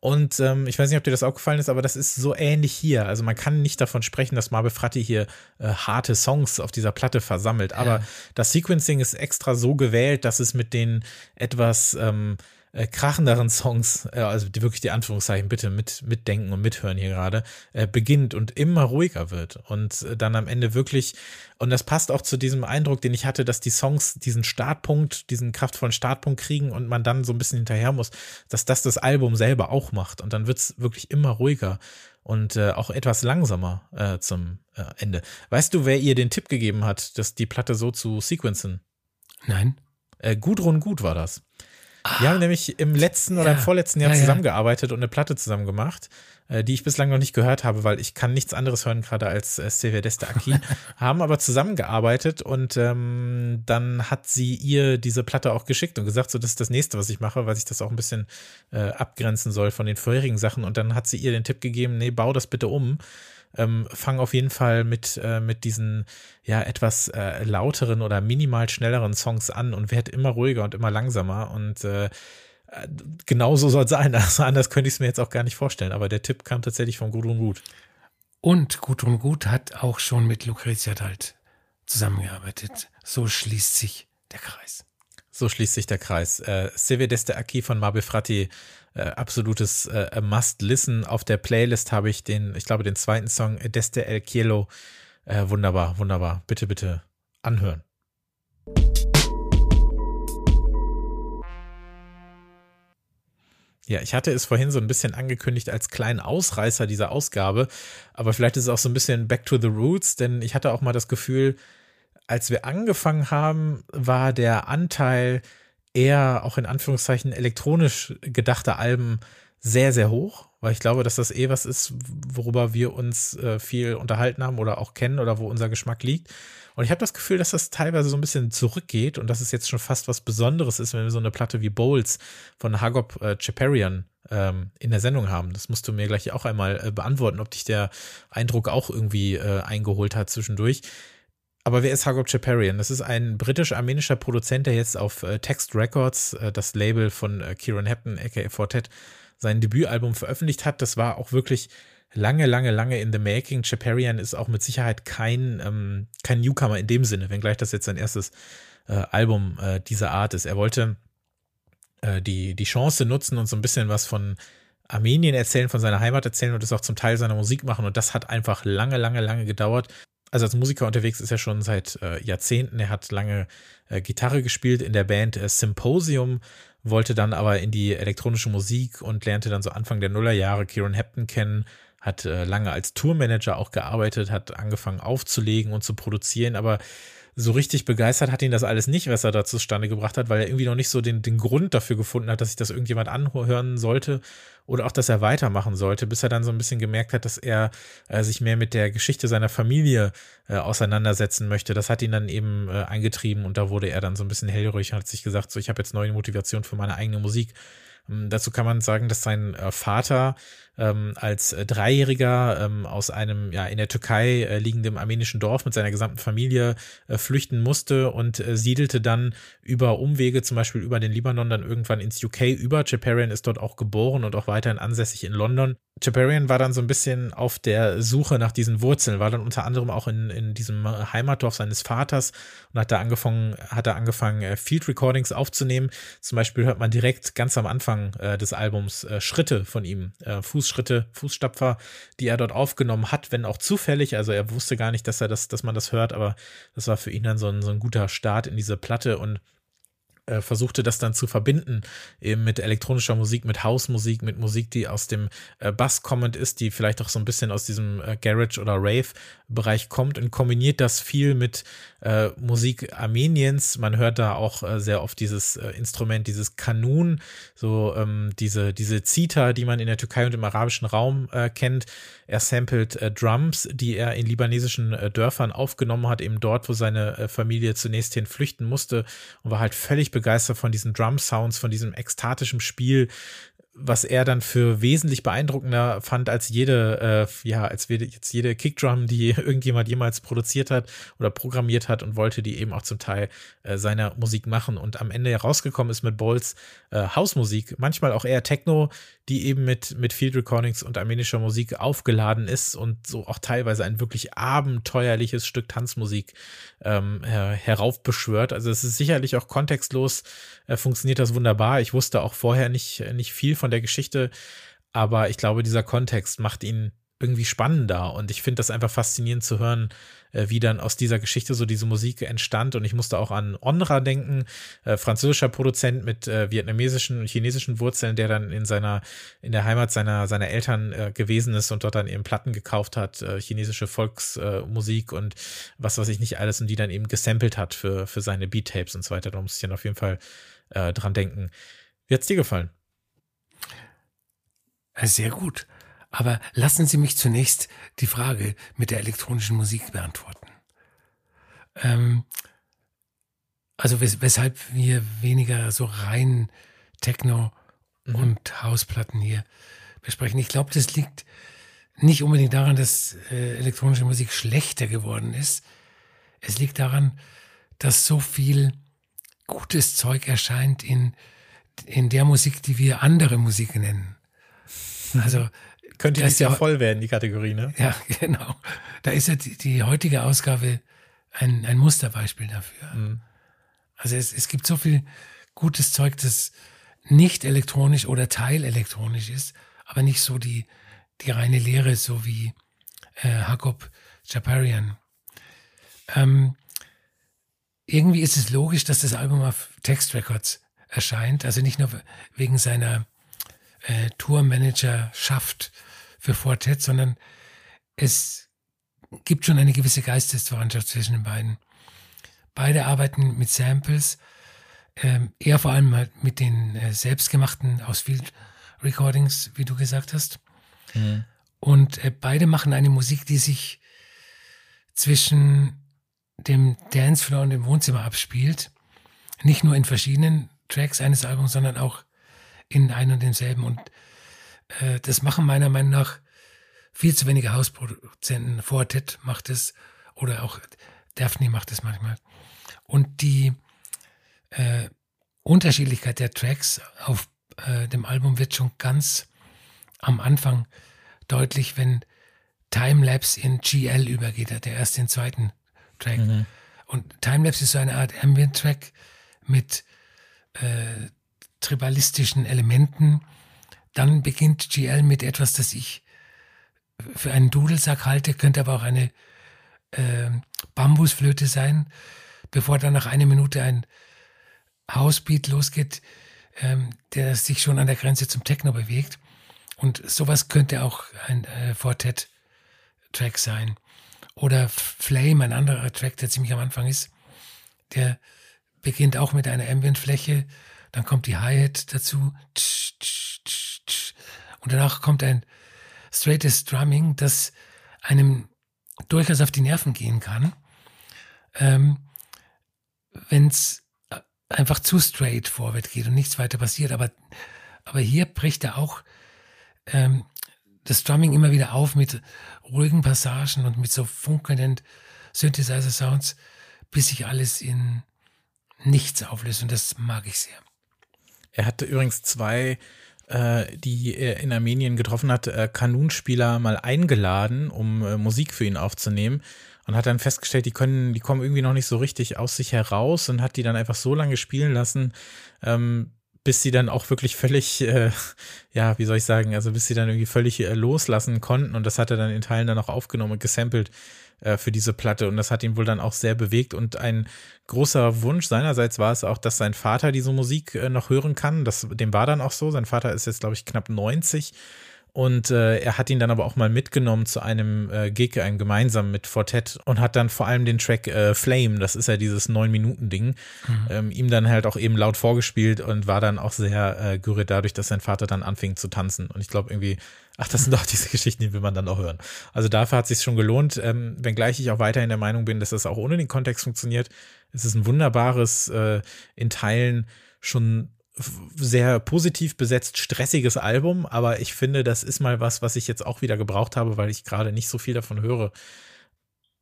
Und ähm, ich weiß nicht, ob dir das aufgefallen ist, aber das ist so ähnlich hier. Also man kann nicht davon sprechen, dass Marbe Fratti hier äh, harte Songs auf dieser Platte versammelt. Aber ja. das Sequencing ist extra so gewählt, dass es mit den etwas ähm, äh, krachenderen Songs, äh, also die wirklich die Anführungszeichen bitte mit mitdenken und mithören hier gerade, äh, beginnt und immer ruhiger wird und äh, dann am Ende wirklich und das passt auch zu diesem Eindruck, den ich hatte, dass die Songs diesen Startpunkt, diesen kraftvollen Startpunkt kriegen und man dann so ein bisschen hinterher muss, dass das das Album selber auch macht und dann wird es wirklich immer ruhiger und äh, auch etwas langsamer äh, zum äh, Ende. Weißt du, wer ihr den Tipp gegeben hat, dass die Platte so zu sequenzen? Nein. Äh, Gudrun Gut war das. Wir haben nämlich im letzten oder Ja. im vorletzten Jahr Ja, zusammengearbeitet und eine Platte zusammen gemacht, äh, die ich bislang noch nicht gehört habe, weil ich kann nichts anderes hören, gerade als äh, Silvia Deste Aki. haben aber zusammengearbeitet und ähm, dann hat sie ihr diese Platte auch geschickt und gesagt, so das ist das nächste, was ich mache, weil sich das auch ein bisschen äh, abgrenzen soll von den vorherigen Sachen. Und dann hat sie ihr den Tipp gegeben, nee, bau das bitte um. Ähm, fang auf jeden Fall mit, äh, mit diesen ja etwas äh, lauteren oder minimal schnelleren Songs an und werd immer ruhiger und immer langsamer. Und äh, äh, genau so soll es sein. Also anders könnte ich es mir jetzt auch gar nicht vorstellen. Aber der Tipp kam tatsächlich von Gudrun Gut. Und Gudrun Gut hat auch schon mit Lucrezia Dalt zusammengearbeitet. So schließt sich der Kreis. So schließt sich der Kreis. Äh, Seve d'Este Aki von Mabe Fratti, äh, absolutes äh, Must-Listen. Auf der Playlist habe ich den, ich glaube, den zweiten Song, Deste El Cielo. Äh, wunderbar, wunderbar. Bitte, bitte anhören. Ja, ich hatte es vorhin so ein bisschen angekündigt als kleinen Ausreißer dieser Ausgabe, aber vielleicht ist es auch so ein bisschen Back to the Roots, denn ich hatte auch mal das Gefühl, als wir angefangen haben, war der Anteil eher auch in Anführungszeichen elektronisch gedachter Alben sehr, sehr hoch, weil ich glaube, dass das eh was ist, worüber wir uns äh, viel unterhalten haben oder auch kennen oder wo unser Geschmack liegt. Und ich habe das Gefühl, dass das teilweise so ein bisschen zurückgeht und dass es jetzt schon fast was Besonderes ist, wenn wir so eine Platte wie Bowls von Hagop äh, Chaparian ähm, in der Sendung haben. Das musst du mir gleich auch einmal äh, beantworten, ob dich der Eindruck auch irgendwie äh, eingeholt hat zwischendurch. Aber wer ist Hagop Chaparian? Das ist ein britisch-armenischer Produzent, der jetzt auf äh, Text Records, äh, das Label von äh, Kieran Hepton, aka Fortet, sein Debütalbum veröffentlicht hat. Das war auch wirklich lange, lange, lange in the making. Chaparian ist auch mit Sicherheit kein, ähm, kein Newcomer in dem Sinne, wenngleich das jetzt sein erstes äh, Album äh, dieser Art ist. Er wollte äh, die, die Chance nutzen und so ein bisschen was von Armenien erzählen, von seiner Heimat erzählen und das auch zum Teil seiner Musik machen. Und das hat einfach lange, lange, lange gedauert. Also als Musiker unterwegs ist er schon seit äh, Jahrzehnten. Er hat lange äh, Gitarre gespielt in der Band äh, Symposium, wollte dann aber in die elektronische Musik und lernte dann so Anfang der Nullerjahre Kieran Hepton kennen, hat äh, lange als Tourmanager auch gearbeitet, hat angefangen aufzulegen und zu produzieren, aber so richtig begeistert hat ihn das alles nicht, was er da zustande gebracht hat, weil er irgendwie noch nicht so den, den Grund dafür gefunden hat, dass sich das irgendjemand anhören sollte oder auch, dass er weitermachen sollte, bis er dann so ein bisschen gemerkt hat, dass er äh, sich mehr mit der Geschichte seiner Familie äh, auseinandersetzen möchte. Das hat ihn dann eben äh, eingetrieben und da wurde er dann so ein bisschen hellhörig und hat sich gesagt, so ich habe jetzt neue Motivation für meine eigene Musik. Ähm, dazu kann man sagen, dass sein äh, Vater ähm, als äh, Dreijähriger ähm, aus einem ja in der Türkei äh, liegenden armenischen Dorf mit seiner gesamten Familie äh, flüchten musste und äh, siedelte dann über Umwege, zum Beispiel über den Libanon, dann irgendwann ins UK über. Chaparian ist dort auch geboren und auch weiterhin ansässig in London. Chaparian war dann so ein bisschen auf der Suche nach diesen Wurzeln, war dann unter anderem auch in, in diesem Heimatdorf seines Vaters und hat da angefangen, hat da angefangen, äh, Field Recordings aufzunehmen. Zum Beispiel hört man direkt ganz am Anfang äh, des Albums äh, Schritte von ihm, äh, Fußschritte, Fußstapfer, die er dort aufgenommen hat, wenn auch zufällig. Also er wusste gar nicht, dass er das, dass man das hört, aber das war für ihn dann so ein, so ein guter Start in diese Platte und äh, versuchte das dann zu verbinden, eben mit elektronischer Musik, mit Hausmusik, mit Musik, die aus dem äh, Bass kommend ist, die vielleicht auch so ein bisschen aus diesem äh, Garage oder Rave-Bereich kommt und kombiniert das viel mit äh, Musik Armeniens. Man hört da auch äh, sehr oft dieses äh, Instrument, dieses Kanun, so ähm, diese, diese Zither, die man in der Türkei und im arabischen Raum äh, kennt. Er samplet äh, Drums, die er in libanesischen äh, Dörfern aufgenommen hat, eben dort, wo seine Familie zunächst hin flüchten musste und war halt völlig begeistert von diesen Drum-Sounds, von diesem ekstatischen Spiel, was er dann für wesentlich beeindruckender fand als jede, äh, ja, als jetzt jede Kickdrum, die irgendjemand jemals produziert hat oder programmiert hat und wollte die eben auch zum Teil äh, seiner Musik machen. Und am Ende herausgekommen ist mit Bowles äh, Hausmusik, manchmal auch eher Techno, die eben mit, mit Field Recordings und armenischer Musik aufgeladen ist und so auch teilweise ein wirklich abenteuerliches Stück Tanzmusik ähm, her heraufbeschwört. Also es ist sicherlich auch kontextlos, äh, funktioniert das wunderbar. Ich wusste auch vorher nicht, nicht viel von der Geschichte, aber ich glaube, dieser Kontext macht ihn irgendwie spannender und ich finde das einfach faszinierend zu hören, äh, wie dann aus dieser Geschichte so diese Musik entstand und ich musste auch an Onra denken, äh, französischer Produzent mit äh, vietnamesischen und chinesischen Wurzeln, der dann in seiner in der Heimat seiner seiner Eltern äh, gewesen ist und dort dann eben Platten gekauft hat, äh, chinesische Volksmusik und was weiß ich nicht alles und die dann eben gesampelt hat für für seine Beat Tapes und so weiter. Da muss ich dann auf jeden Fall äh, dran denken. Wie hat's dir gefallen? Äh, sehr gut. Aber lassen Sie mich zunächst die Frage mit der elektronischen Musik beantworten. Ähm, also wes weshalb wir weniger so rein Techno mhm. und Hausplatten hier besprechen. Ich glaube, das liegt nicht unbedingt daran, dass äh, elektronische Musik schlechter geworden ist. Es liegt daran, dass so viel gutes Zeug erscheint in, in der Musik, die wir andere Musik nennen. Also könnte das ja voll werden, die Kategorie, ne? Ja, genau. Da ist ja die, die heutige Ausgabe ein, ein Musterbeispiel dafür. Mhm. Also es, es gibt so viel gutes Zeug, das nicht elektronisch oder teilelektronisch ist, aber nicht so die, die reine Lehre, so wie äh, Jakob Chaparian. Ähm, irgendwie ist es logisch, dass das Album auf Text Records erscheint, also nicht nur wegen seiner äh, Tourmanagerschaft für Fortet, sondern es gibt schon eine gewisse Geistesverwandtschaft zwischen den beiden. Beide arbeiten mit Samples, ähm, er vor allem halt mit den äh, selbstgemachten aus Field Recordings, wie du gesagt hast. Mhm. Und äh, beide machen eine Musik, die sich zwischen dem Dancefloor und dem Wohnzimmer abspielt. Nicht nur in verschiedenen Tracks eines Albums, sondern auch in einem und demselben. Und äh, das machen meiner Meinung nach viel zu wenige Hausproduzenten. Fortet macht es oder auch Daphne macht es manchmal. Und die äh, Unterschiedlichkeit der Tracks auf äh, dem Album wird schon ganz am Anfang deutlich, wenn Timelapse in GL übergeht, der erst den zweiten Track. Mhm. Und Timelapse ist so eine Art Ambient-Track mit äh, tribalistischen Elementen. Dann beginnt GL mit etwas, das ich für einen Dudelsack halte, könnte aber auch eine äh, Bambusflöte sein, bevor dann nach einer Minute ein Housebeat losgeht, ähm, der sich schon an der Grenze zum Techno bewegt. Und sowas könnte auch ein äh, Fortet-Track sein. Oder Flame, ein anderer Track, der ziemlich am Anfang ist, der beginnt auch mit einer Ambient-Fläche, dann kommt die Hi-Hat dazu und danach kommt ein straightes Drumming, das einem durchaus auf die Nerven gehen kann, ähm, wenn es einfach zu straight vorwärts geht und nichts weiter passiert. Aber, aber hier bricht er auch ähm, das Drumming immer wieder auf mit ruhigen Passagen und mit so funkelnden Synthesizer-Sounds, bis sich alles in nichts auflöst. Und das mag ich sehr. Er hatte übrigens zwei, äh, die er in Armenien getroffen hat, äh, Kanunspieler mal eingeladen, um äh, Musik für ihn aufzunehmen und hat dann festgestellt, die können, die kommen irgendwie noch nicht so richtig aus sich heraus und hat die dann einfach so lange spielen lassen, ähm, bis sie dann auch wirklich völlig, äh, ja, wie soll ich sagen, also bis sie dann irgendwie völlig äh, loslassen konnten und das hat er dann in Teilen dann auch aufgenommen und gesampelt äh, für diese Platte und das hat ihn wohl dann auch sehr bewegt und ein großer Wunsch seinerseits war es auch, dass sein Vater diese Musik äh, noch hören kann. Das, dem war dann auch so. Sein Vater ist jetzt, glaube ich, knapp 90 und äh, er hat ihn dann aber auch mal mitgenommen zu einem äh, Gig, einem gemeinsam mit Fortet und hat dann vor allem den Track äh, Flame, das ist ja dieses 9-Minuten-Ding, mhm. ähm, ihm dann halt auch eben laut vorgespielt und war dann auch sehr äh, gerührt dadurch, dass sein Vater dann anfing zu tanzen. Und ich glaube irgendwie, ach, das sind doch diese Geschichten, die will man dann auch hören. Also dafür hat es sich schon gelohnt, ähm, wenngleich ich auch weiterhin der Meinung bin, dass das auch ohne den Kontext funktioniert. Es ist ein wunderbares, äh, in Teilen schon sehr positiv besetzt, stressiges Album, aber ich finde, das ist mal was, was ich jetzt auch wieder gebraucht habe, weil ich gerade nicht so viel davon höre.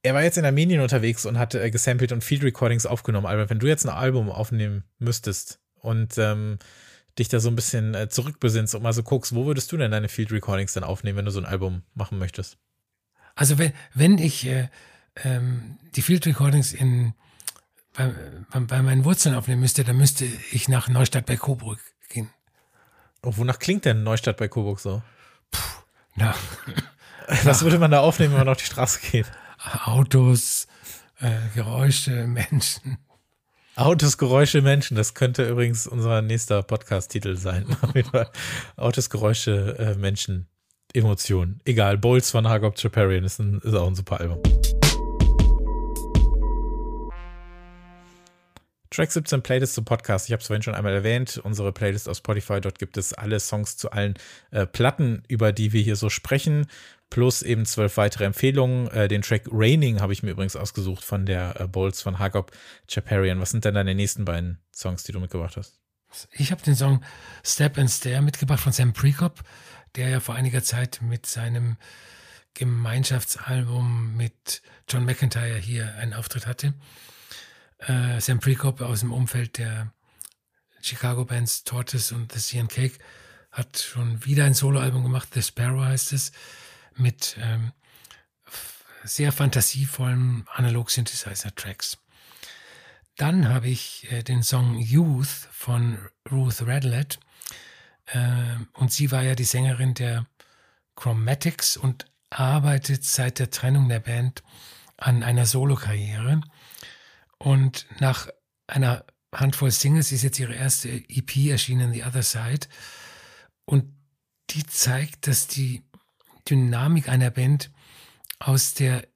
Er war jetzt in Armenien unterwegs und hat äh, gesampelt und Field Recordings aufgenommen. Aber wenn du jetzt ein Album aufnehmen müsstest und ähm, dich da so ein bisschen äh, zurückbesinnst und mal so guckst, wo würdest du denn deine Field Recordings dann aufnehmen, wenn du so ein Album machen möchtest? Also wenn, wenn ich äh, ähm, die Field Recordings in bei, bei, meinen Wurzeln aufnehmen müsste, dann müsste ich nach Neustadt bei Coburg gehen. Oh, wonach klingt denn Neustadt bei Coburg so? Puh, na. Was würde man da aufnehmen, wenn man auf die Straße geht? Autos, äh, Geräusche, Menschen. Autos, Geräusche, Menschen. Das könnte übrigens unser nächster Podcast-Titel sein. Autos, Geräusche, äh, Menschen, Emotionen. Egal. Bowls von Hagop Chaparian ist, ein, ist auch ein super Album. Track 17 Playlist zum Podcast. Ich habe es vorhin schon einmal erwähnt. Unsere Playlist auf Spotify. Dort gibt es alle Songs zu allen äh, Platten, über die wir hier so sprechen. Plus eben zwölf weitere Empfehlungen. Äh, den Track Raining habe ich mir übrigens ausgesucht von der äh, Bowls von Hagop Chaparian. Was sind denn deine nächsten beiden Songs, die du mitgebracht hast? Ich habe den Song Step and Stare mitgebracht von Sam Prekop, der ja vor einiger Zeit mit seinem Gemeinschaftsalbum mit John McIntyre hier einen Auftritt hatte. Äh, Sam Prekop aus dem Umfeld der Chicago Bands Tortoise und The Sea and Cake hat schon wieder ein Soloalbum gemacht, The Sparrow heißt es, mit ähm, sehr fantasievollen Analog-Synthesizer-Tracks. Dann habe ich äh, den Song Youth von Ruth Radlett. Äh, und sie war ja die Sängerin der Chromatics und arbeitet seit der Trennung der Band an einer Solokarriere. Und nach einer Handvoll Singles ist jetzt ihre erste EP erschienen, The Other Side. Und die zeigt, dass die Dynamik einer Band aus der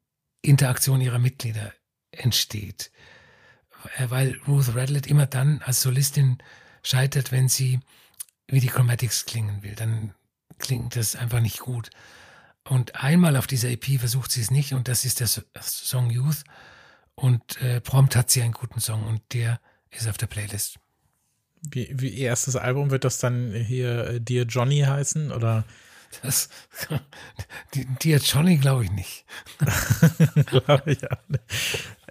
Interaktion ihrer Mitglieder entsteht. Äh, weil Ruth Radlett immer dann als Solistin scheitert, wenn sie wie die Chromatics klingen will. Dann klingt das einfach nicht gut. Und einmal auf dieser EP versucht sie es nicht und das ist der Song Youth. Und äh, prompt hat sie einen guten Song und der ist auf der Playlist. Wie, wie ihr erstes Album wird das dann hier äh, Dear Johnny heißen oder? Das, Dear Johnny glaube ich nicht. glaube ich auch nicht.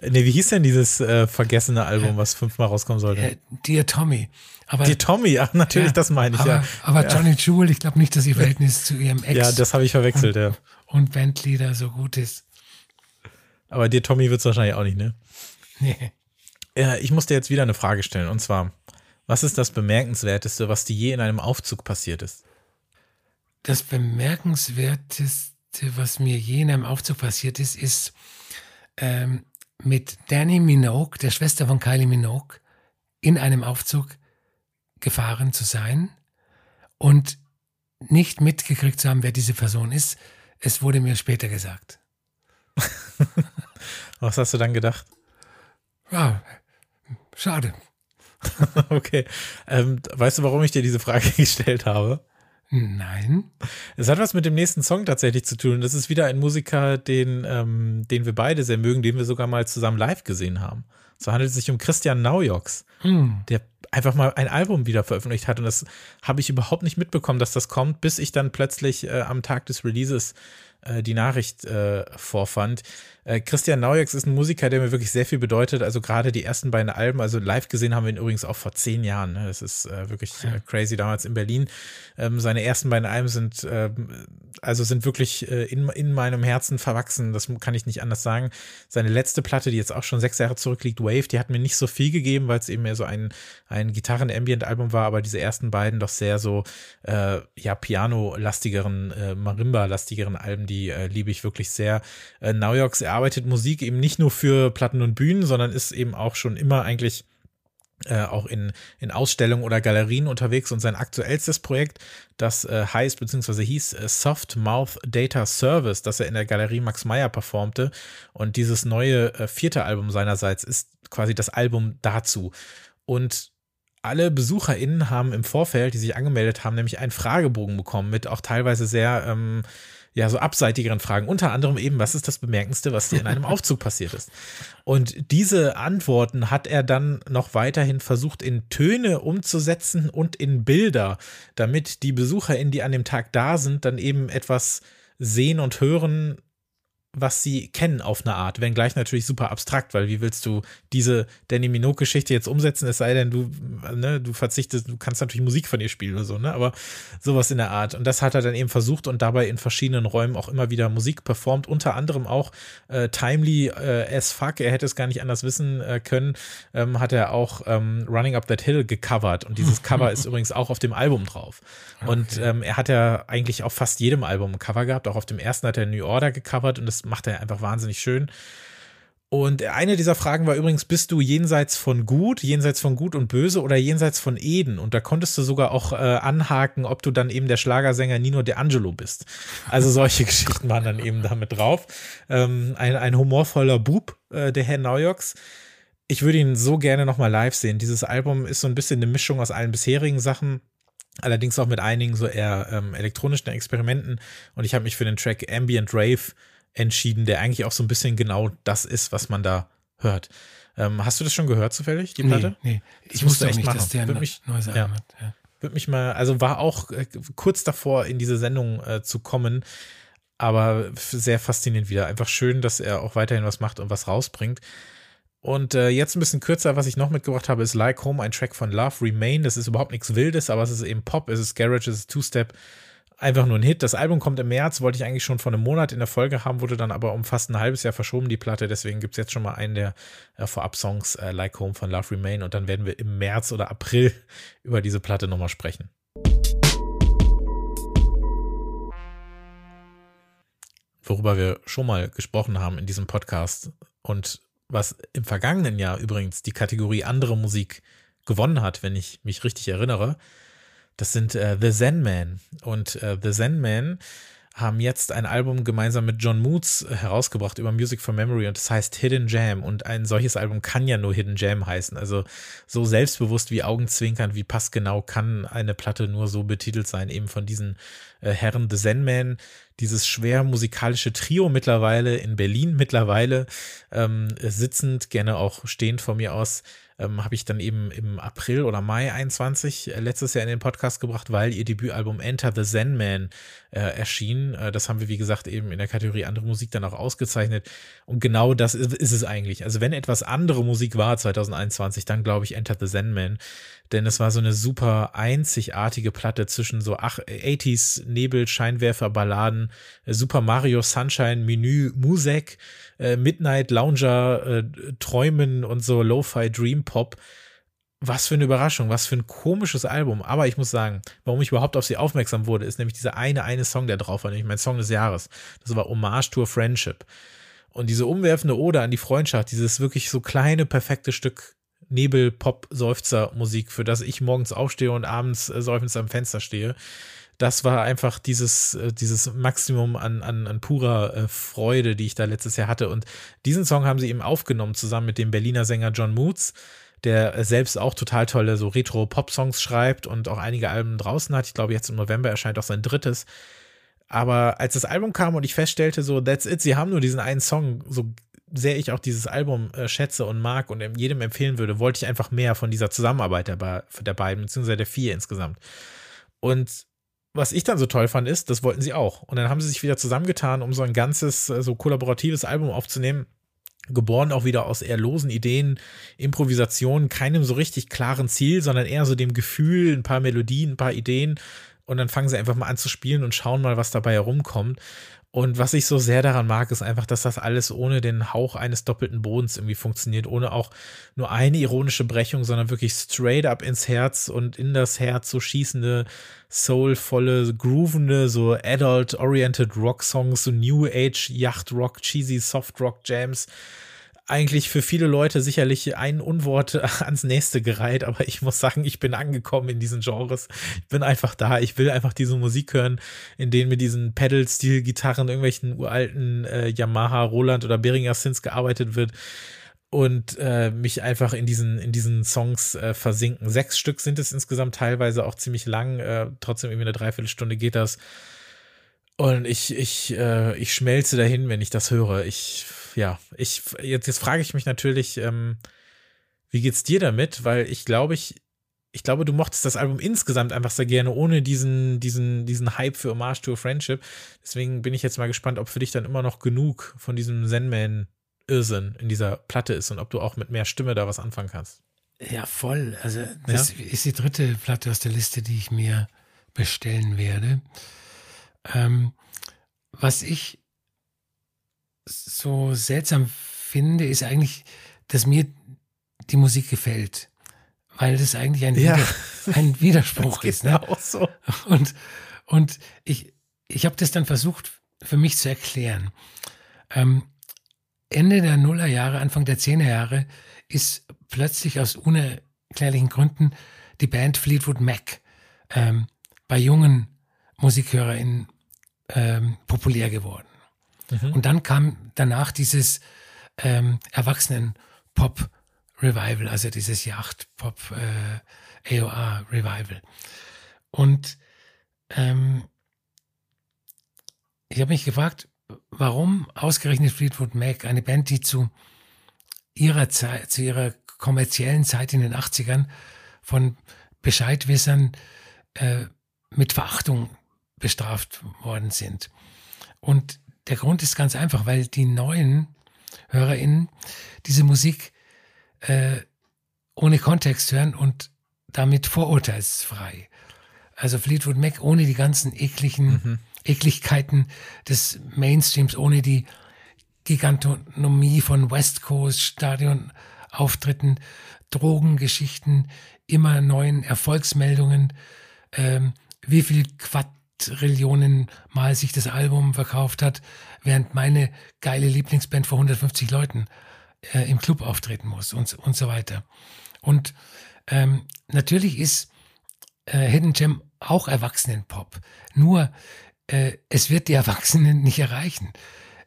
Nee, wie hieß denn dieses äh, vergessene Album, was fünfmal rauskommen sollte? Äh, Dear Tommy. Aber, Dear Tommy, ach, natürlich, ja, das meine ich, aber, ja. Aber ja. Johnny Jewel, ich glaube nicht, dass ihr Verhältnis zu ihrem Ex. Ja, das habe ich verwechselt, und, ja. Und Bandleader so gut ist. Aber Dear Tommy wird es wahrscheinlich auch nicht, ne? Nee. Ja, ich muss dir jetzt wieder eine Frage stellen, und zwar, was ist das Bemerkenswerteste, was dir je in einem Aufzug passiert ist? Das Bemerkenswerteste, was mir je in einem Aufzug passiert ist, ist, ähm, mit Danny Minogue, der Schwester von Kylie Minogue, in einem Aufzug gefahren zu sein und nicht mitgekriegt zu haben, wer diese Person ist. Es wurde mir später gesagt. Was hast du dann gedacht? Ja, schade. okay. Ähm, weißt du, warum ich dir diese Frage gestellt habe? Nein. Es hat was mit dem nächsten Song tatsächlich zu tun. Das ist wieder ein Musiker, den, ähm, den wir beide sehr mögen, den wir sogar mal zusammen live gesehen haben. So handelt es sich um Christian Naujoks, hm. der einfach mal ein Album wieder veröffentlicht hat. Und das habe ich überhaupt nicht mitbekommen, dass das kommt, bis ich dann plötzlich äh, am Tag des Releases äh, die Nachricht äh, vorfand. Äh, Christian Naujoks ist ein Musiker, der mir wirklich sehr viel bedeutet. Also gerade die ersten beiden Alben, also live gesehen haben wir ihn übrigens auch vor zehn Jahren. Ne? Das ist äh, wirklich. Äh, crazy damals in Berlin. Ähm, seine ersten beiden Alben sind ähm, also sind wirklich äh, in, in meinem Herzen verwachsen. Das kann ich nicht anders sagen. Seine letzte Platte, die jetzt auch schon sechs Jahre zurückliegt, Wave, die hat mir nicht so viel gegeben, weil es eben mehr so ein, ein Gitarren-Ambient-Album war, aber diese ersten beiden doch sehr so äh, ja Piano-lastigeren, äh, Marimba-lastigeren Alben, die liebe ich wirklich sehr. Äh, Naujoks, er arbeitet Musik eben nicht nur für Platten und Bühnen, sondern ist eben auch schon immer eigentlich äh, auch in, in Ausstellungen oder Galerien unterwegs und sein aktuellstes Projekt, das äh, heißt bzw. hieß äh, Soft Mouth Data Service, das er in der Galerie Max Meyer performte und dieses neue äh, vierte Album seinerseits ist quasi das Album dazu und alle BesucherInnen haben im Vorfeld, die sich angemeldet haben, nämlich einen Fragebogen bekommen mit auch teilweise sehr ähm, ja, so abseitigeren Fragen. Unter anderem eben, was ist das Bemerkendste, was dir in einem Aufzug passiert ist? Und diese Antworten hat er dann noch weiterhin versucht, in Töne umzusetzen und in Bilder, damit die BesucherInnen, die an dem Tag da sind, dann eben etwas sehen und hören, was sie kennen auf eine Art, wenngleich natürlich super abstrakt, weil wie willst du diese Danny Minogue-Geschichte jetzt umsetzen, es sei denn, du, ne, du verzichtest, du kannst natürlich Musik von ihr spielen oder so, ne, aber sowas in der Art. Und das hat er dann eben versucht und dabei in verschiedenen Räumen auch immer wieder Musik performt, unter anderem auch äh, Timely äh, as fuck, er hätte es gar nicht anders wissen äh, können, ähm, hat er auch ähm, Running Up That Hill gecovert und dieses Cover ist übrigens auch auf dem Album drauf. Und okay. ähm, er hat ja eigentlich auf fast jedem Album ein Cover gehabt, auch auf dem ersten hat er New Order gecovert und das macht er einfach wahnsinnig schön. Und eine dieser Fragen war übrigens, bist du jenseits von gut, jenseits von gut und böse oder jenseits von Eden? Und da konntest du sogar auch äh, anhaken, ob du dann eben der Schlagersänger Nino De Angelo bist. Also solche Geschichten waren dann eben damit drauf. Ähm, ein, ein humorvoller Bub, äh, der Herr Naujoks. ich würde ihn so gerne nochmal live sehen. Dieses Album ist so ein bisschen eine Mischung aus allen bisherigen Sachen, allerdings auch mit einigen so eher ähm, elektronischen Experimenten. Und ich habe mich für den Track Ambient Rave entschieden, der eigentlich auch so ein bisschen genau das ist, was man da hört. Ähm, hast du das schon gehört zufällig, die Platte? Nee, nee. ich wusste echt nicht, machen. dass der ein mich, neues Album ja. hat. Ja. Würde mich mal, also war auch äh, kurz davor, in diese Sendung äh, zu kommen, aber sehr faszinierend wieder. Einfach schön, dass er auch weiterhin was macht und was rausbringt. Und äh, jetzt ein bisschen kürzer, was ich noch mitgebracht habe, ist Like Home, ein Track von Love Remain. Das ist überhaupt nichts Wildes, aber es ist eben Pop, es ist Garage, es ist Two-Step einfach nur ein Hit. Das Album kommt im März, wollte ich eigentlich schon vor einem Monat in der Folge haben, wurde dann aber um fast ein halbes Jahr verschoben, die Platte. Deswegen gibt es jetzt schon mal einen der äh, Vorab-Songs, äh, Like Home von Love Remain. Und dann werden wir im März oder April über diese Platte nochmal sprechen. Worüber wir schon mal gesprochen haben in diesem Podcast und was im vergangenen Jahr übrigens die Kategorie andere Musik gewonnen hat, wenn ich mich richtig erinnere, das sind äh, The Zen Man. Und äh, The Zen Man haben jetzt ein Album gemeinsam mit John Moods äh, herausgebracht über Music for Memory und das heißt Hidden Jam. Und ein solches Album kann ja nur Hidden Jam heißen. Also so selbstbewusst wie Augenzwinkern, wie passgenau kann eine Platte nur so betitelt sein, eben von diesen äh, Herren The Zen Man, dieses schwer musikalische Trio mittlerweile in Berlin mittlerweile ähm, sitzend, gerne auch stehend von mir aus ähm, habe ich dann eben im April oder Mai 21 äh, letztes Jahr in den Podcast gebracht, weil ihr Debütalbum Enter the Zen Man äh, erschien. Äh, das haben wir, wie gesagt, eben in der Kategorie andere Musik dann auch ausgezeichnet. Und genau das ist, ist es eigentlich. Also wenn etwas andere Musik war 2021, dann glaube ich Enter the Zen Man denn es war so eine super einzigartige Platte zwischen so 80s Nebel, Scheinwerfer, Balladen, äh, Super Mario Sunshine, Menü, Musik, äh, Midnight Lounger, äh, Träumen und so Lo-Fi Dream Pop. Was für eine Überraschung, was für ein komisches Album. Aber ich muss sagen, warum ich überhaupt auf sie aufmerksam wurde, ist nämlich dieser eine, eine Song, der drauf war, nämlich mein Song des Jahres. Das war Hommage to a Friendship. Und diese umwerfende Ode an die Freundschaft, dieses wirklich so kleine, perfekte Stück Nebel-Pop-Seufzer-Musik, für das ich morgens aufstehe und abends äh, seufzend am Fenster stehe. Das war einfach dieses, äh, dieses Maximum an, an, an purer äh, Freude, die ich da letztes Jahr hatte. Und diesen Song haben sie eben aufgenommen, zusammen mit dem Berliner Sänger John Moods, der selbst auch total tolle so Retro-Pop-Songs schreibt und auch einige Alben draußen hat. Ich glaube, jetzt im November erscheint auch sein drittes. Aber als das Album kam und ich feststellte, so, that's it, sie haben nur diesen einen Song so sehr ich auch dieses Album äh, schätze und mag und jedem empfehlen würde, wollte ich einfach mehr von dieser Zusammenarbeit der, der beiden, beziehungsweise der vier insgesamt. Und was ich dann so toll fand, ist, das wollten sie auch. Und dann haben sie sich wieder zusammengetan, um so ein ganzes, äh, so kollaboratives Album aufzunehmen. Geboren auch wieder aus eher losen Ideen, Improvisationen, keinem so richtig klaren Ziel, sondern eher so dem Gefühl, ein paar Melodien, ein paar Ideen. Und dann fangen sie einfach mal an zu spielen und schauen mal, was dabei herumkommt. Und was ich so sehr daran mag, ist einfach, dass das alles ohne den Hauch eines doppelten Bodens irgendwie funktioniert, ohne auch nur eine ironische Brechung, sondern wirklich straight up ins Herz und in das Herz so schießende, soulvolle, groovende, so adult-oriented Rock-Songs, so New Age, Yacht-Rock, cheesy Soft-Rock-Jams eigentlich für viele Leute sicherlich ein Unwort ans nächste gereiht, aber ich muss sagen, ich bin angekommen in diesen Genres. Ich bin einfach da. Ich will einfach diese Musik hören, in denen mit diesen Pedal-Steel-Gitarren, irgendwelchen uralten äh, Yamaha, Roland oder Behringer Synths gearbeitet wird und äh, mich einfach in diesen in diesen Songs äh, versinken. Sechs Stück sind es insgesamt, teilweise auch ziemlich lang. Äh, trotzdem irgendwie eine Dreiviertelstunde geht das. Und ich ich äh, ich schmelze dahin, wenn ich das höre. Ich ja, ich, jetzt, jetzt frage ich mich natürlich, ähm, wie geht's dir damit? Weil ich glaube, ich, ich glaube, du mochtest das Album insgesamt einfach sehr gerne, ohne diesen, diesen, diesen Hype für Hommage to a Friendship. Deswegen bin ich jetzt mal gespannt, ob für dich dann immer noch genug von diesem Zen-Man Irrsinn in dieser Platte ist und ob du auch mit mehr Stimme da was anfangen kannst. Ja, voll. Also, das ja? ist die dritte Platte aus der Liste, die ich mir bestellen werde. Ähm, was ich so seltsam finde, ist eigentlich, dass mir die Musik gefällt. Weil das eigentlich ein, ja. Wider, ein Widerspruch ist. Ne? Auch so. Und, und ich, ich habe das dann versucht für mich zu erklären. Ähm, Ende der Nullerjahre, Anfang der Zehnerjahre ist plötzlich aus unerklärlichen Gründen die Band Fleetwood Mac ähm, bei jungen MusikhörerInnen ähm, populär geworden. Mhm. Und dann kam danach dieses ähm, Erwachsenen-Pop- Revival, also dieses Yacht-Pop äh. Und ähm, ich habe mich gefragt, warum ausgerechnet Fleetwood Mac, eine Band, die zu ihrer Zeit, zu ihrer kommerziellen Zeit in den 80ern von Bescheidwissern äh, mit Verachtung bestraft worden sind. Und der Grund ist ganz einfach, weil die neuen HörerInnen diese Musik äh, ohne Kontext hören und damit vorurteilsfrei. Also Fleetwood Mac ohne die ganzen ekligen mhm. Ekligkeiten des Mainstreams, ohne die Gigantonomie von West Coast Stadion Auftritten, Drogengeschichten, immer neuen Erfolgsmeldungen, ähm, wie viel Quadrillionen Mal sich das Album verkauft hat, während meine geile Lieblingsband vor 150 Leuten äh, im Club auftreten muss und, und so weiter. Und ähm, natürlich ist äh, Hidden Gem auch Erwachsenenpop. Nur äh, es wird die Erwachsenen nicht erreichen.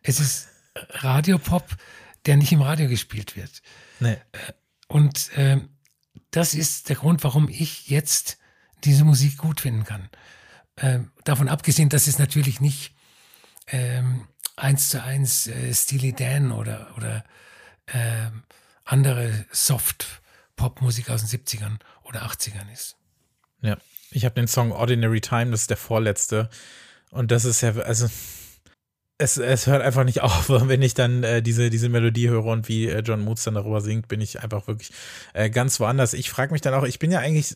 Es ist Radiopop, der nicht im Radio gespielt wird. Nee. Äh, und äh, das ist der Grund, warum ich jetzt diese Musik gut finden kann. Äh, davon abgesehen, dass es natürlich nicht ähm, eins zu eins äh, Steely Dan oder, oder äh, andere Soft-Pop-Musik aus den 70ern oder 80ern ist. Ja, ich habe den Song Ordinary Time, das ist der vorletzte. Und das ist ja, also es, es hört einfach nicht auf, wenn ich dann äh, diese, diese Melodie höre und wie äh, John Moots dann darüber singt, bin ich einfach wirklich äh, ganz woanders. Ich frage mich dann auch, ich bin ja eigentlich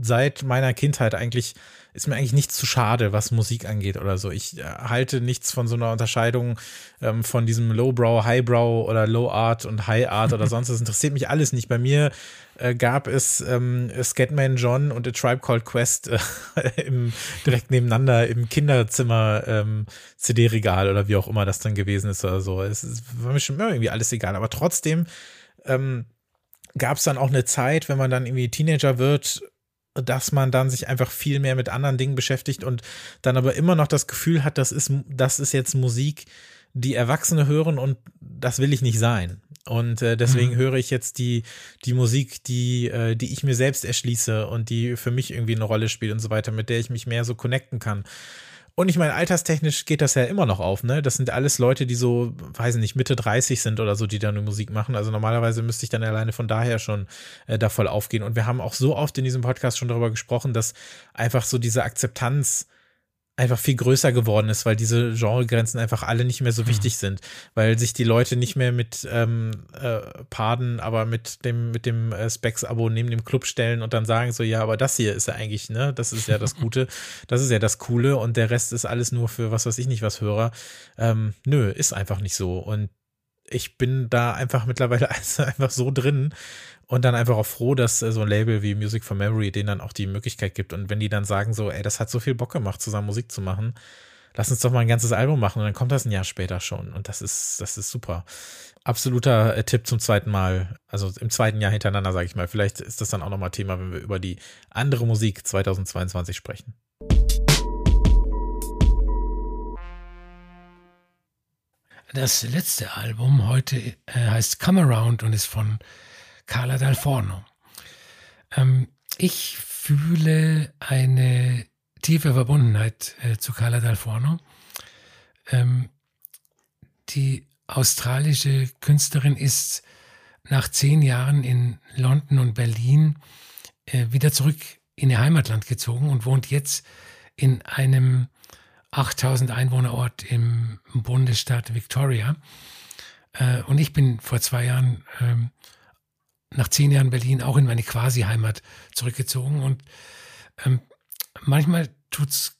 seit meiner Kindheit eigentlich, ist mir eigentlich nichts zu schade, was Musik angeht oder so. Ich äh, halte nichts von so einer Unterscheidung ähm, von diesem Lowbrow, Highbrow oder Low Art und High Art oder sonst. Das interessiert mich alles nicht. Bei mir äh, gab es ähm, Scatman John und A Tribe Called Quest äh, im, direkt nebeneinander im Kinderzimmer ähm, CD-Regal oder wie auch immer das dann gewesen ist oder so. Es, es war mir schon irgendwie alles egal. Aber trotzdem ähm, gab es dann auch eine Zeit, wenn man dann irgendwie Teenager wird dass man dann sich einfach viel mehr mit anderen Dingen beschäftigt und dann aber immer noch das Gefühl hat, das ist, das ist jetzt Musik, die Erwachsene hören und das will ich nicht sein. Und äh, deswegen mhm. höre ich jetzt die, die Musik, die, äh, die ich mir selbst erschließe und die für mich irgendwie eine Rolle spielt und so weiter, mit der ich mich mehr so connecten kann. Und ich meine, alterstechnisch geht das ja immer noch auf, ne? Das sind alles Leute, die so, weiß ich nicht, Mitte 30 sind oder so, die dann Musik machen. Also normalerweise müsste ich dann alleine von daher schon äh, da voll aufgehen. Und wir haben auch so oft in diesem Podcast schon darüber gesprochen, dass einfach so diese Akzeptanz einfach viel größer geworden ist, weil diese Genregrenzen einfach alle nicht mehr so hm. wichtig sind, weil sich die Leute nicht mehr mit ähm, äh, Paden, aber mit dem mit dem äh, Specs-Abo neben dem Club stellen und dann sagen so, ja, aber das hier ist ja eigentlich, ne, das ist ja das Gute, das ist ja das Coole und der Rest ist alles nur für was weiß ich nicht was Hörer. Ähm, nö, ist einfach nicht so und ich bin da einfach mittlerweile einfach so drin, und dann einfach auch froh, dass äh, so ein Label wie Music for Memory denen dann auch die Möglichkeit gibt. Und wenn die dann sagen so, ey, das hat so viel Bock gemacht, zusammen Musik zu machen, lass uns doch mal ein ganzes Album machen und dann kommt das ein Jahr später schon. Und das ist, das ist super. Absoluter äh, Tipp zum zweiten Mal, also im zweiten Jahr hintereinander, sage ich mal. Vielleicht ist das dann auch nochmal Thema, wenn wir über die andere Musik 2022 sprechen. Das letzte Album heute äh, heißt Come Around und ist von Carla Dal Forno. Ähm, ich fühle eine tiefe Verbundenheit äh, zu Carla Dal Forno. Ähm, die australische Künstlerin ist nach zehn Jahren in London und Berlin äh, wieder zurück in ihr Heimatland gezogen und wohnt jetzt in einem 8000 Einwohnerort im Bundesstaat Victoria. Äh, und ich bin vor zwei Jahren ähm, nach zehn Jahren Berlin auch in meine Quasi-Heimat zurückgezogen. Und ähm, manchmal es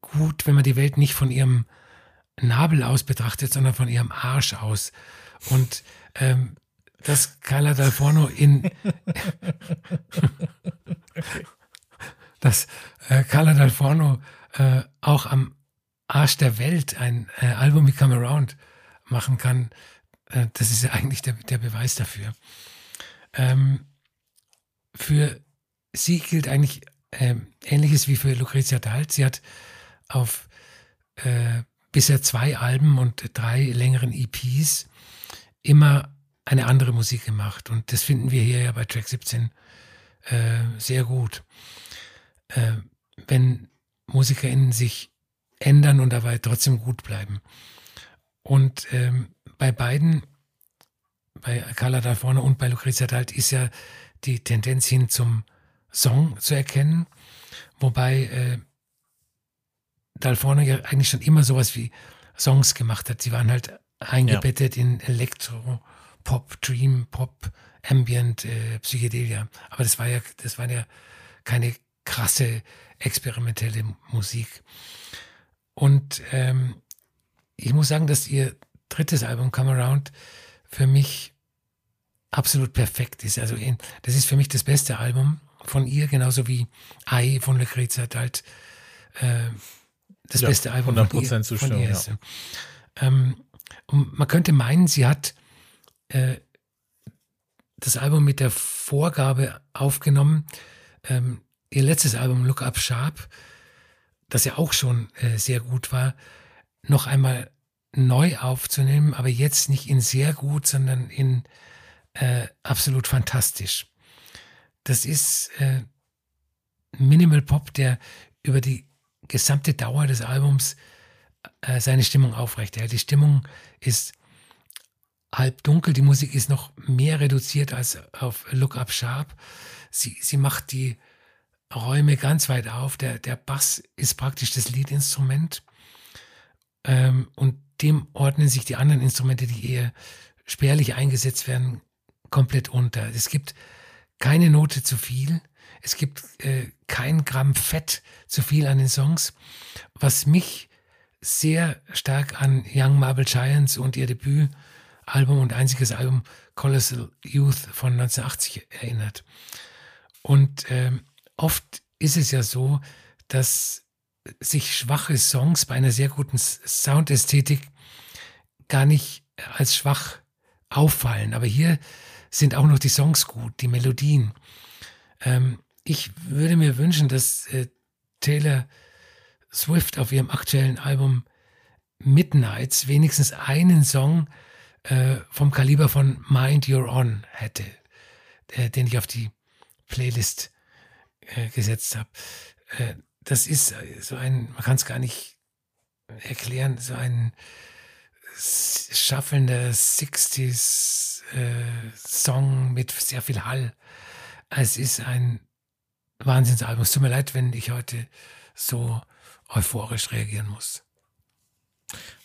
gut, wenn man die Welt nicht von ihrem Nabel aus betrachtet, sondern von ihrem Arsch aus. Und ähm, dass Carla Dal Forno in dass äh, Carla Dal Forno äh, auch am Arsch der Welt ein äh, Album wie Come Around machen kann, äh, das ist ja eigentlich der, der Beweis dafür. Ähm, für sie gilt eigentlich äh, Ähnliches wie für Lucrezia Dalt. Sie hat auf äh, bisher zwei Alben und drei längeren EPs immer eine andere Musik gemacht. Und das finden wir hier ja bei Track 17 äh, sehr gut. Äh, wenn MusikerInnen sich ändern und dabei trotzdem gut bleiben. Und ähm, bei beiden, bei Carla da vorne und bei Lucrezia Dalt, ist ja die Tendenz hin zum Song zu erkennen, wobei äh, Dal vorne ja eigentlich schon immer sowas wie Songs gemacht hat. Sie waren halt eingebettet ja. in Elektro, Pop, Dream, Pop, Ambient, äh, Psychedelia. Aber das war ja, das war ja keine krasse experimentelle Musik. Und ähm, ich muss sagen, dass ihr drittes Album Come Around für mich absolut perfekt ist. Also das ist für mich das beste Album von ihr, genauso wie Ei von Lucrezia halt äh, das ja, beste Album 100% von ihr, Zustimmung, von ihr ist. Ja. Ähm, und man könnte meinen, sie hat äh, das Album mit der Vorgabe aufgenommen, ähm, ihr letztes Album Look Up Sharp, das ja auch schon äh, sehr gut war, noch einmal neu aufzunehmen, aber jetzt nicht in sehr gut, sondern in äh, absolut fantastisch. Das ist äh, Minimal Pop, der über die gesamte Dauer des Albums äh, seine Stimmung aufrechterhält. Die Stimmung ist halb dunkel, die Musik ist noch mehr reduziert als auf Look Up Sharp. Sie, sie macht die Räume ganz weit auf. Der, der Bass ist praktisch das Leadinstrument. Ähm, und dem ordnen sich die anderen Instrumente, die eher spärlich eingesetzt werden, komplett unter. Es gibt keine Note zu viel. Es gibt äh, kein Gramm Fett zu viel an den Songs, was mich sehr stark an Young Marble Giants und ihr Debütalbum und einziges Album Colossal Youth von 1980 erinnert. Und äh, oft ist es ja so, dass sich schwache Songs bei einer sehr guten Soundästhetik gar nicht als schwach auffallen. Aber hier sind auch noch die Songs gut, die Melodien. Ähm, ich würde mir wünschen, dass äh, Taylor Swift auf ihrem aktuellen Album Midnights wenigstens einen Song äh, vom Kaliber von Mind Your On hätte, äh, den ich auf die Playlist äh, gesetzt habe. Äh, das ist so ein, man kann es gar nicht erklären, so ein schaffelnder 60s äh, mit sehr viel Hall. Es ist ein Wahnsinnsalbum. Es tut mir leid, wenn ich heute so euphorisch reagieren muss.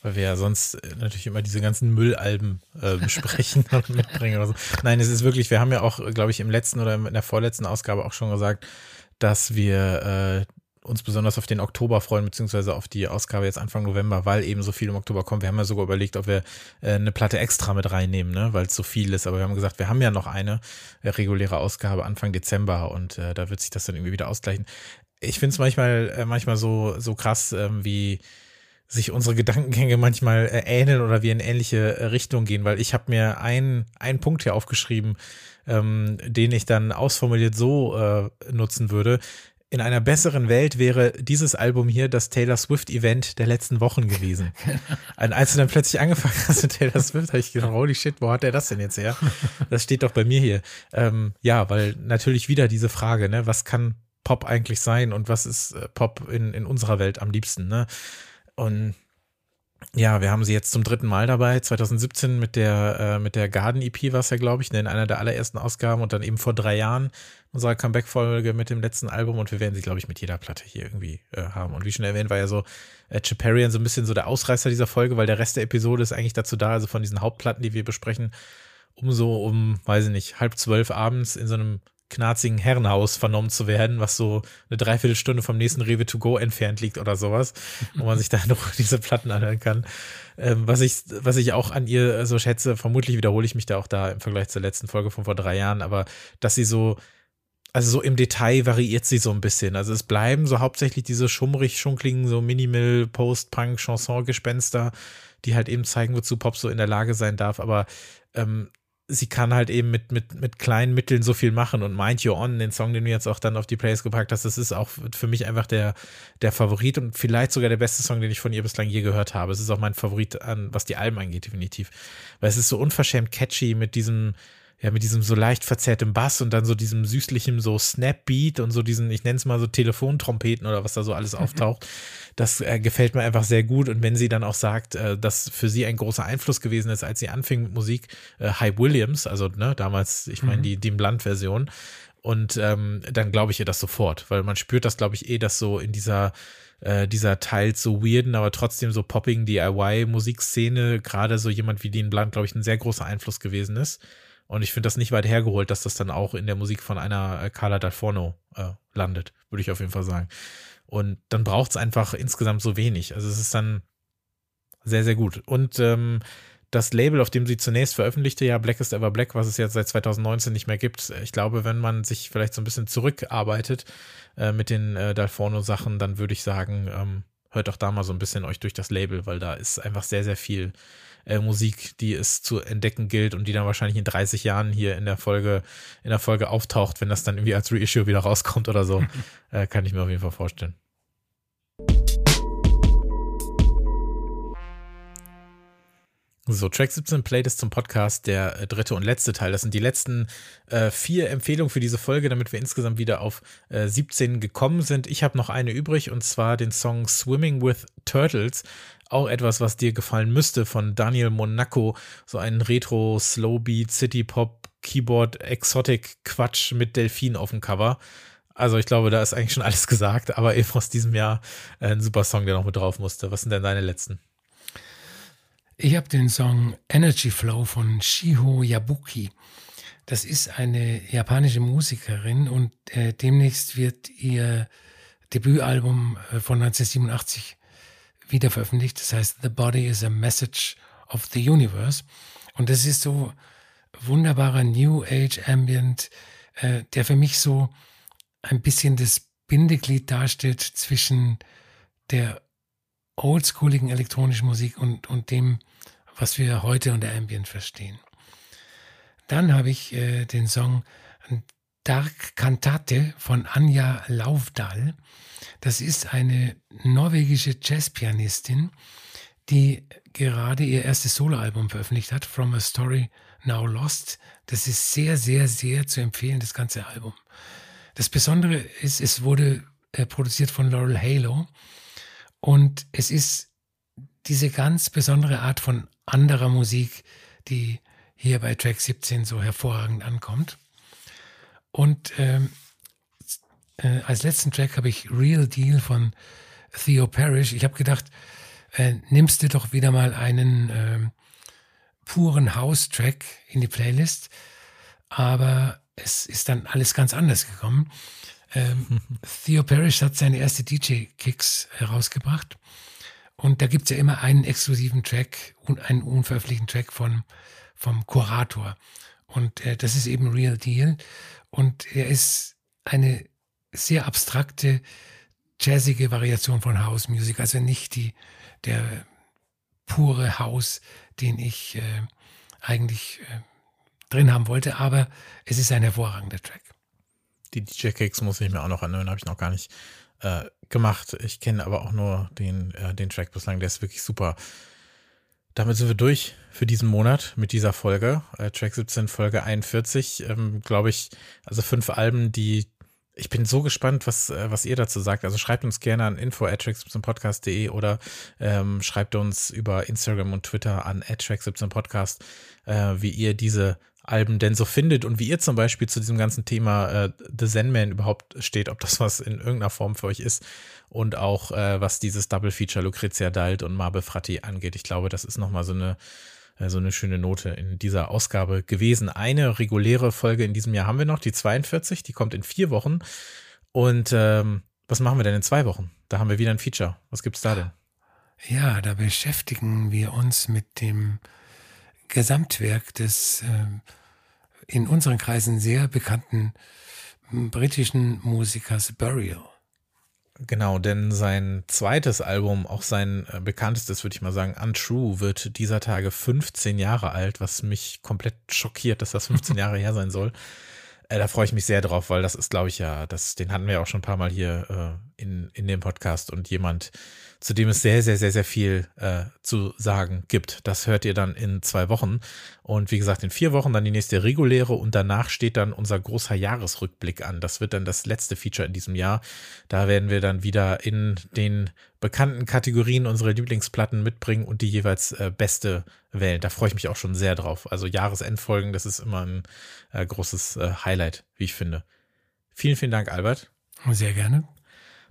Weil wir ja sonst äh, natürlich immer diese ganzen Müllalben äh, besprechen und mitbringen oder so. Nein, es ist wirklich, wir haben ja auch, glaube ich, im letzten oder in der vorletzten Ausgabe auch schon gesagt, dass wir äh, uns besonders auf den Oktober freuen, beziehungsweise auf die Ausgabe jetzt Anfang November, weil eben so viel im Oktober kommt. Wir haben ja sogar überlegt, ob wir äh, eine Platte extra mit reinnehmen, ne? weil es so viel ist. Aber wir haben gesagt, wir haben ja noch eine äh, reguläre Ausgabe Anfang Dezember und äh, da wird sich das dann irgendwie wieder ausgleichen. Ich finde es manchmal, äh, manchmal so, so krass, ähm, wie sich unsere Gedankengänge manchmal äh, ähneln oder wir in ähnliche äh, Richtungen gehen, weil ich habe mir einen, einen Punkt hier aufgeschrieben, ähm, den ich dann ausformuliert so äh, nutzen würde in einer besseren Welt wäre dieses Album hier das Taylor Swift Event der letzten Wochen gewesen. Und als du dann plötzlich angefangen hast mit Taylor Swift, habe ich gedacht, holy shit, wo hat er das denn jetzt her? Das steht doch bei mir hier. Ähm, ja, weil natürlich wieder diese Frage, ne, was kann Pop eigentlich sein und was ist äh, Pop in, in unserer Welt am liebsten, ne? Und ja, wir haben sie jetzt zum dritten Mal dabei. 2017 mit der, äh, mit der Garden EP war es ja, glaube ich, ne, in einer der allerersten Ausgaben und dann eben vor drei Jahren unserer Comeback-Folge mit dem letzten Album und wir werden sie, glaube ich, mit jeder Platte hier irgendwie äh, haben. Und wie schon erwähnt, war ja so äh, Chaparian so ein bisschen so der Ausreißer dieser Folge, weil der Rest der Episode ist eigentlich dazu da, also von diesen Hauptplatten, die wir besprechen, um so um, weiß ich nicht, halb zwölf abends in so einem knarzigen Herrenhaus vernommen zu werden, was so eine Dreiviertelstunde vom nächsten Rewe to go entfernt liegt oder sowas, wo man sich da noch diese Platten anhören kann. Ähm, was ich, was ich auch an ihr so schätze, vermutlich wiederhole ich mich da auch da im Vergleich zur letzten Folge von vor drei Jahren, aber dass sie so, also so im Detail variiert sie so ein bisschen. Also es bleiben so hauptsächlich diese schummrig schunkligen, so Minimal, Post-Punk, Chanson-Gespenster, die halt eben zeigen, wozu Pop so in der Lage sein darf, aber ähm, sie kann halt eben mit, mit, mit kleinen Mitteln so viel machen und Mind You On, den Song, den du jetzt auch dann auf die Plays gepackt hast, das ist auch für mich einfach der, der Favorit und vielleicht sogar der beste Song, den ich von ihr bislang je gehört habe. Es ist auch mein Favorit an, was die Alben angeht, definitiv. Weil es ist so unverschämt catchy mit diesem, ja, mit diesem so leicht verzerrtem Bass und dann so diesem süßlichen so Snap-Beat und so diesen, ich nenne es mal so Telefontrompeten oder was da so alles mhm. auftaucht. Das äh, gefällt mir einfach sehr gut. Und wenn sie dann auch sagt, äh, dass für sie ein großer Einfluss gewesen ist, als sie anfing mit Musik, äh, Hype Williams, also ne, damals, ich meine, mhm. die, die Blunt-Version. Und ähm, dann glaube ich ihr das sofort, weil man spürt das, glaube ich, eh, dass so in dieser äh, dieser teils so weirden, aber trotzdem so popping DIY-Musikszene gerade so jemand wie Dean Blunt, glaube ich, ein sehr großer Einfluss gewesen ist. Und ich finde das nicht weit hergeholt, dass das dann auch in der Musik von einer äh, Carla Dal Forno äh, landet, würde ich auf jeden Fall sagen. Und dann braucht es einfach insgesamt so wenig. Also es ist dann sehr, sehr gut. Und ähm, das Label, auf dem sie zunächst veröffentlichte, ja, Black is Ever Black, was es jetzt seit 2019 nicht mehr gibt. Ich glaube, wenn man sich vielleicht so ein bisschen zurückarbeitet äh, mit den äh, Dalforno-Sachen, dann würde ich sagen, ähm, hört doch da mal so ein bisschen euch durch das Label, weil da ist einfach sehr, sehr viel äh, Musik, die es zu entdecken gilt und die dann wahrscheinlich in 30 Jahren hier in der Folge, in der Folge auftaucht, wenn das dann irgendwie als Reissue wieder rauskommt oder so. äh, kann ich mir auf jeden Fall vorstellen. So, Track 17 Playlist zum Podcast, der äh, dritte und letzte Teil. Das sind die letzten äh, vier Empfehlungen für diese Folge, damit wir insgesamt wieder auf äh, 17 gekommen sind. Ich habe noch eine übrig und zwar den Song Swimming with Turtles. Auch etwas, was dir gefallen müsste von Daniel Monaco. So ein Retro, Slowbeat, City Pop, Keyboard, Exotic Quatsch mit Delfin auf dem Cover. Also ich glaube, da ist eigentlich schon alles gesagt, aber eben aus diesem Jahr ein super Song, der noch mit drauf musste. Was sind denn deine letzten? Ich habe den Song Energy Flow von Shiho Yabuki. Das ist eine japanische Musikerin und äh, demnächst wird ihr Debütalbum äh, von 1987 wieder veröffentlicht. Das heißt The Body is a Message of the Universe. Und das ist so wunderbarer New Age Ambient, äh, der für mich so ein bisschen das Bindeglied darstellt zwischen der oldschooligen elektronischen Musik und, und dem, was wir heute unter Ambient verstehen. Dann habe ich äh, den Song Dark Cantate von Anja Laufdal. Das ist eine norwegische Jazzpianistin, die gerade ihr erstes Soloalbum veröffentlicht hat, From a Story Now Lost. Das ist sehr, sehr, sehr zu empfehlen, das ganze Album. Das Besondere ist, es wurde äh, produziert von Laurel Halo und es ist diese ganz besondere Art von anderer Musik, die hier bei Track 17 so hervorragend ankommt. Und ähm, äh, als letzten Track habe ich Real Deal von Theo Parrish. Ich habe gedacht, äh, nimmst du doch wieder mal einen äh, puren House-Track in die Playlist. Aber es ist dann alles ganz anders gekommen. Ähm, Theo Parrish hat seine erste DJ-Kicks herausgebracht. Und da gibt es ja immer einen exklusiven Track und einen unveröffentlichten Track von, vom Kurator. Und äh, das ist eben Real Deal. Und er ist eine sehr abstrakte, jazzige Variation von House Music. Also nicht die, der pure House, den ich äh, eigentlich äh, drin haben wollte. Aber es ist ein hervorragender Track. Die DJ-Kicks muss ich mir auch noch anhören, habe ich noch gar nicht äh, gemacht. Ich kenne aber auch nur den, äh, den Track bislang, der ist wirklich super. Damit sind wir durch für diesen Monat mit dieser Folge. Äh, Track 17, Folge 41. Ähm, Glaube ich, also fünf Alben, die ich bin so gespannt, was, äh, was ihr dazu sagt. Also schreibt uns gerne an info.track17podcast.de oder ähm, schreibt uns über Instagram und Twitter an track17podcast, äh, wie ihr diese Alben denn so findet und wie ihr zum Beispiel zu diesem ganzen Thema äh, The Zen überhaupt steht, ob das was in irgendeiner Form für euch ist und auch äh, was dieses Double Feature Lucrezia Dalt und Marbe Fratti angeht. Ich glaube, das ist nochmal so eine äh, so eine schöne Note in dieser Ausgabe gewesen. Eine reguläre Folge in diesem Jahr haben wir noch, die 42, die kommt in vier Wochen. Und ähm, was machen wir denn in zwei Wochen? Da haben wir wieder ein Feature. Was gibt's da denn? Ja, da beschäftigen wir uns mit dem Gesamtwerk des äh, in unseren Kreisen sehr bekannten britischen Musikers Burial. Genau, denn sein zweites Album, auch sein äh, bekanntestes, würde ich mal sagen, Untrue, wird dieser Tage 15 Jahre alt, was mich komplett schockiert, dass das 15 Jahre her sein soll. Äh, da freue ich mich sehr drauf, weil das ist, glaube ich, ja, das, den hatten wir auch schon ein paar Mal hier äh, in, in dem Podcast und jemand, zu dem es sehr, sehr, sehr, sehr viel äh, zu sagen gibt. Das hört ihr dann in zwei Wochen. Und wie gesagt, in vier Wochen dann die nächste reguläre und danach steht dann unser großer Jahresrückblick an. Das wird dann das letzte Feature in diesem Jahr. Da werden wir dann wieder in den bekannten Kategorien unsere Lieblingsplatten mitbringen und die jeweils äh, beste wählen. Da freue ich mich auch schon sehr drauf. Also Jahresendfolgen, das ist immer ein äh, großes äh, Highlight, wie ich finde. Vielen, vielen Dank, Albert. Sehr gerne.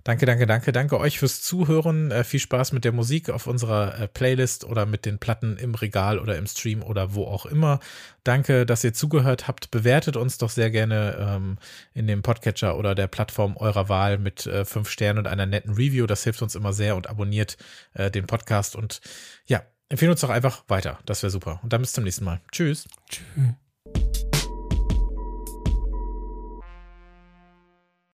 Danke, danke, danke. Danke euch fürs Zuhören. Äh, viel Spaß mit der Musik auf unserer äh, Playlist oder mit den Platten im Regal oder im Stream oder wo auch immer. Danke, dass ihr zugehört habt. Bewertet uns doch sehr gerne ähm, in dem Podcatcher oder der Plattform eurer Wahl mit äh, fünf Sternen und einer netten Review. Das hilft uns immer sehr und abonniert äh, den Podcast und ja, empfehlen uns doch einfach weiter. Das wäre super. Und dann bis zum nächsten Mal. Tschüss. Tschüss.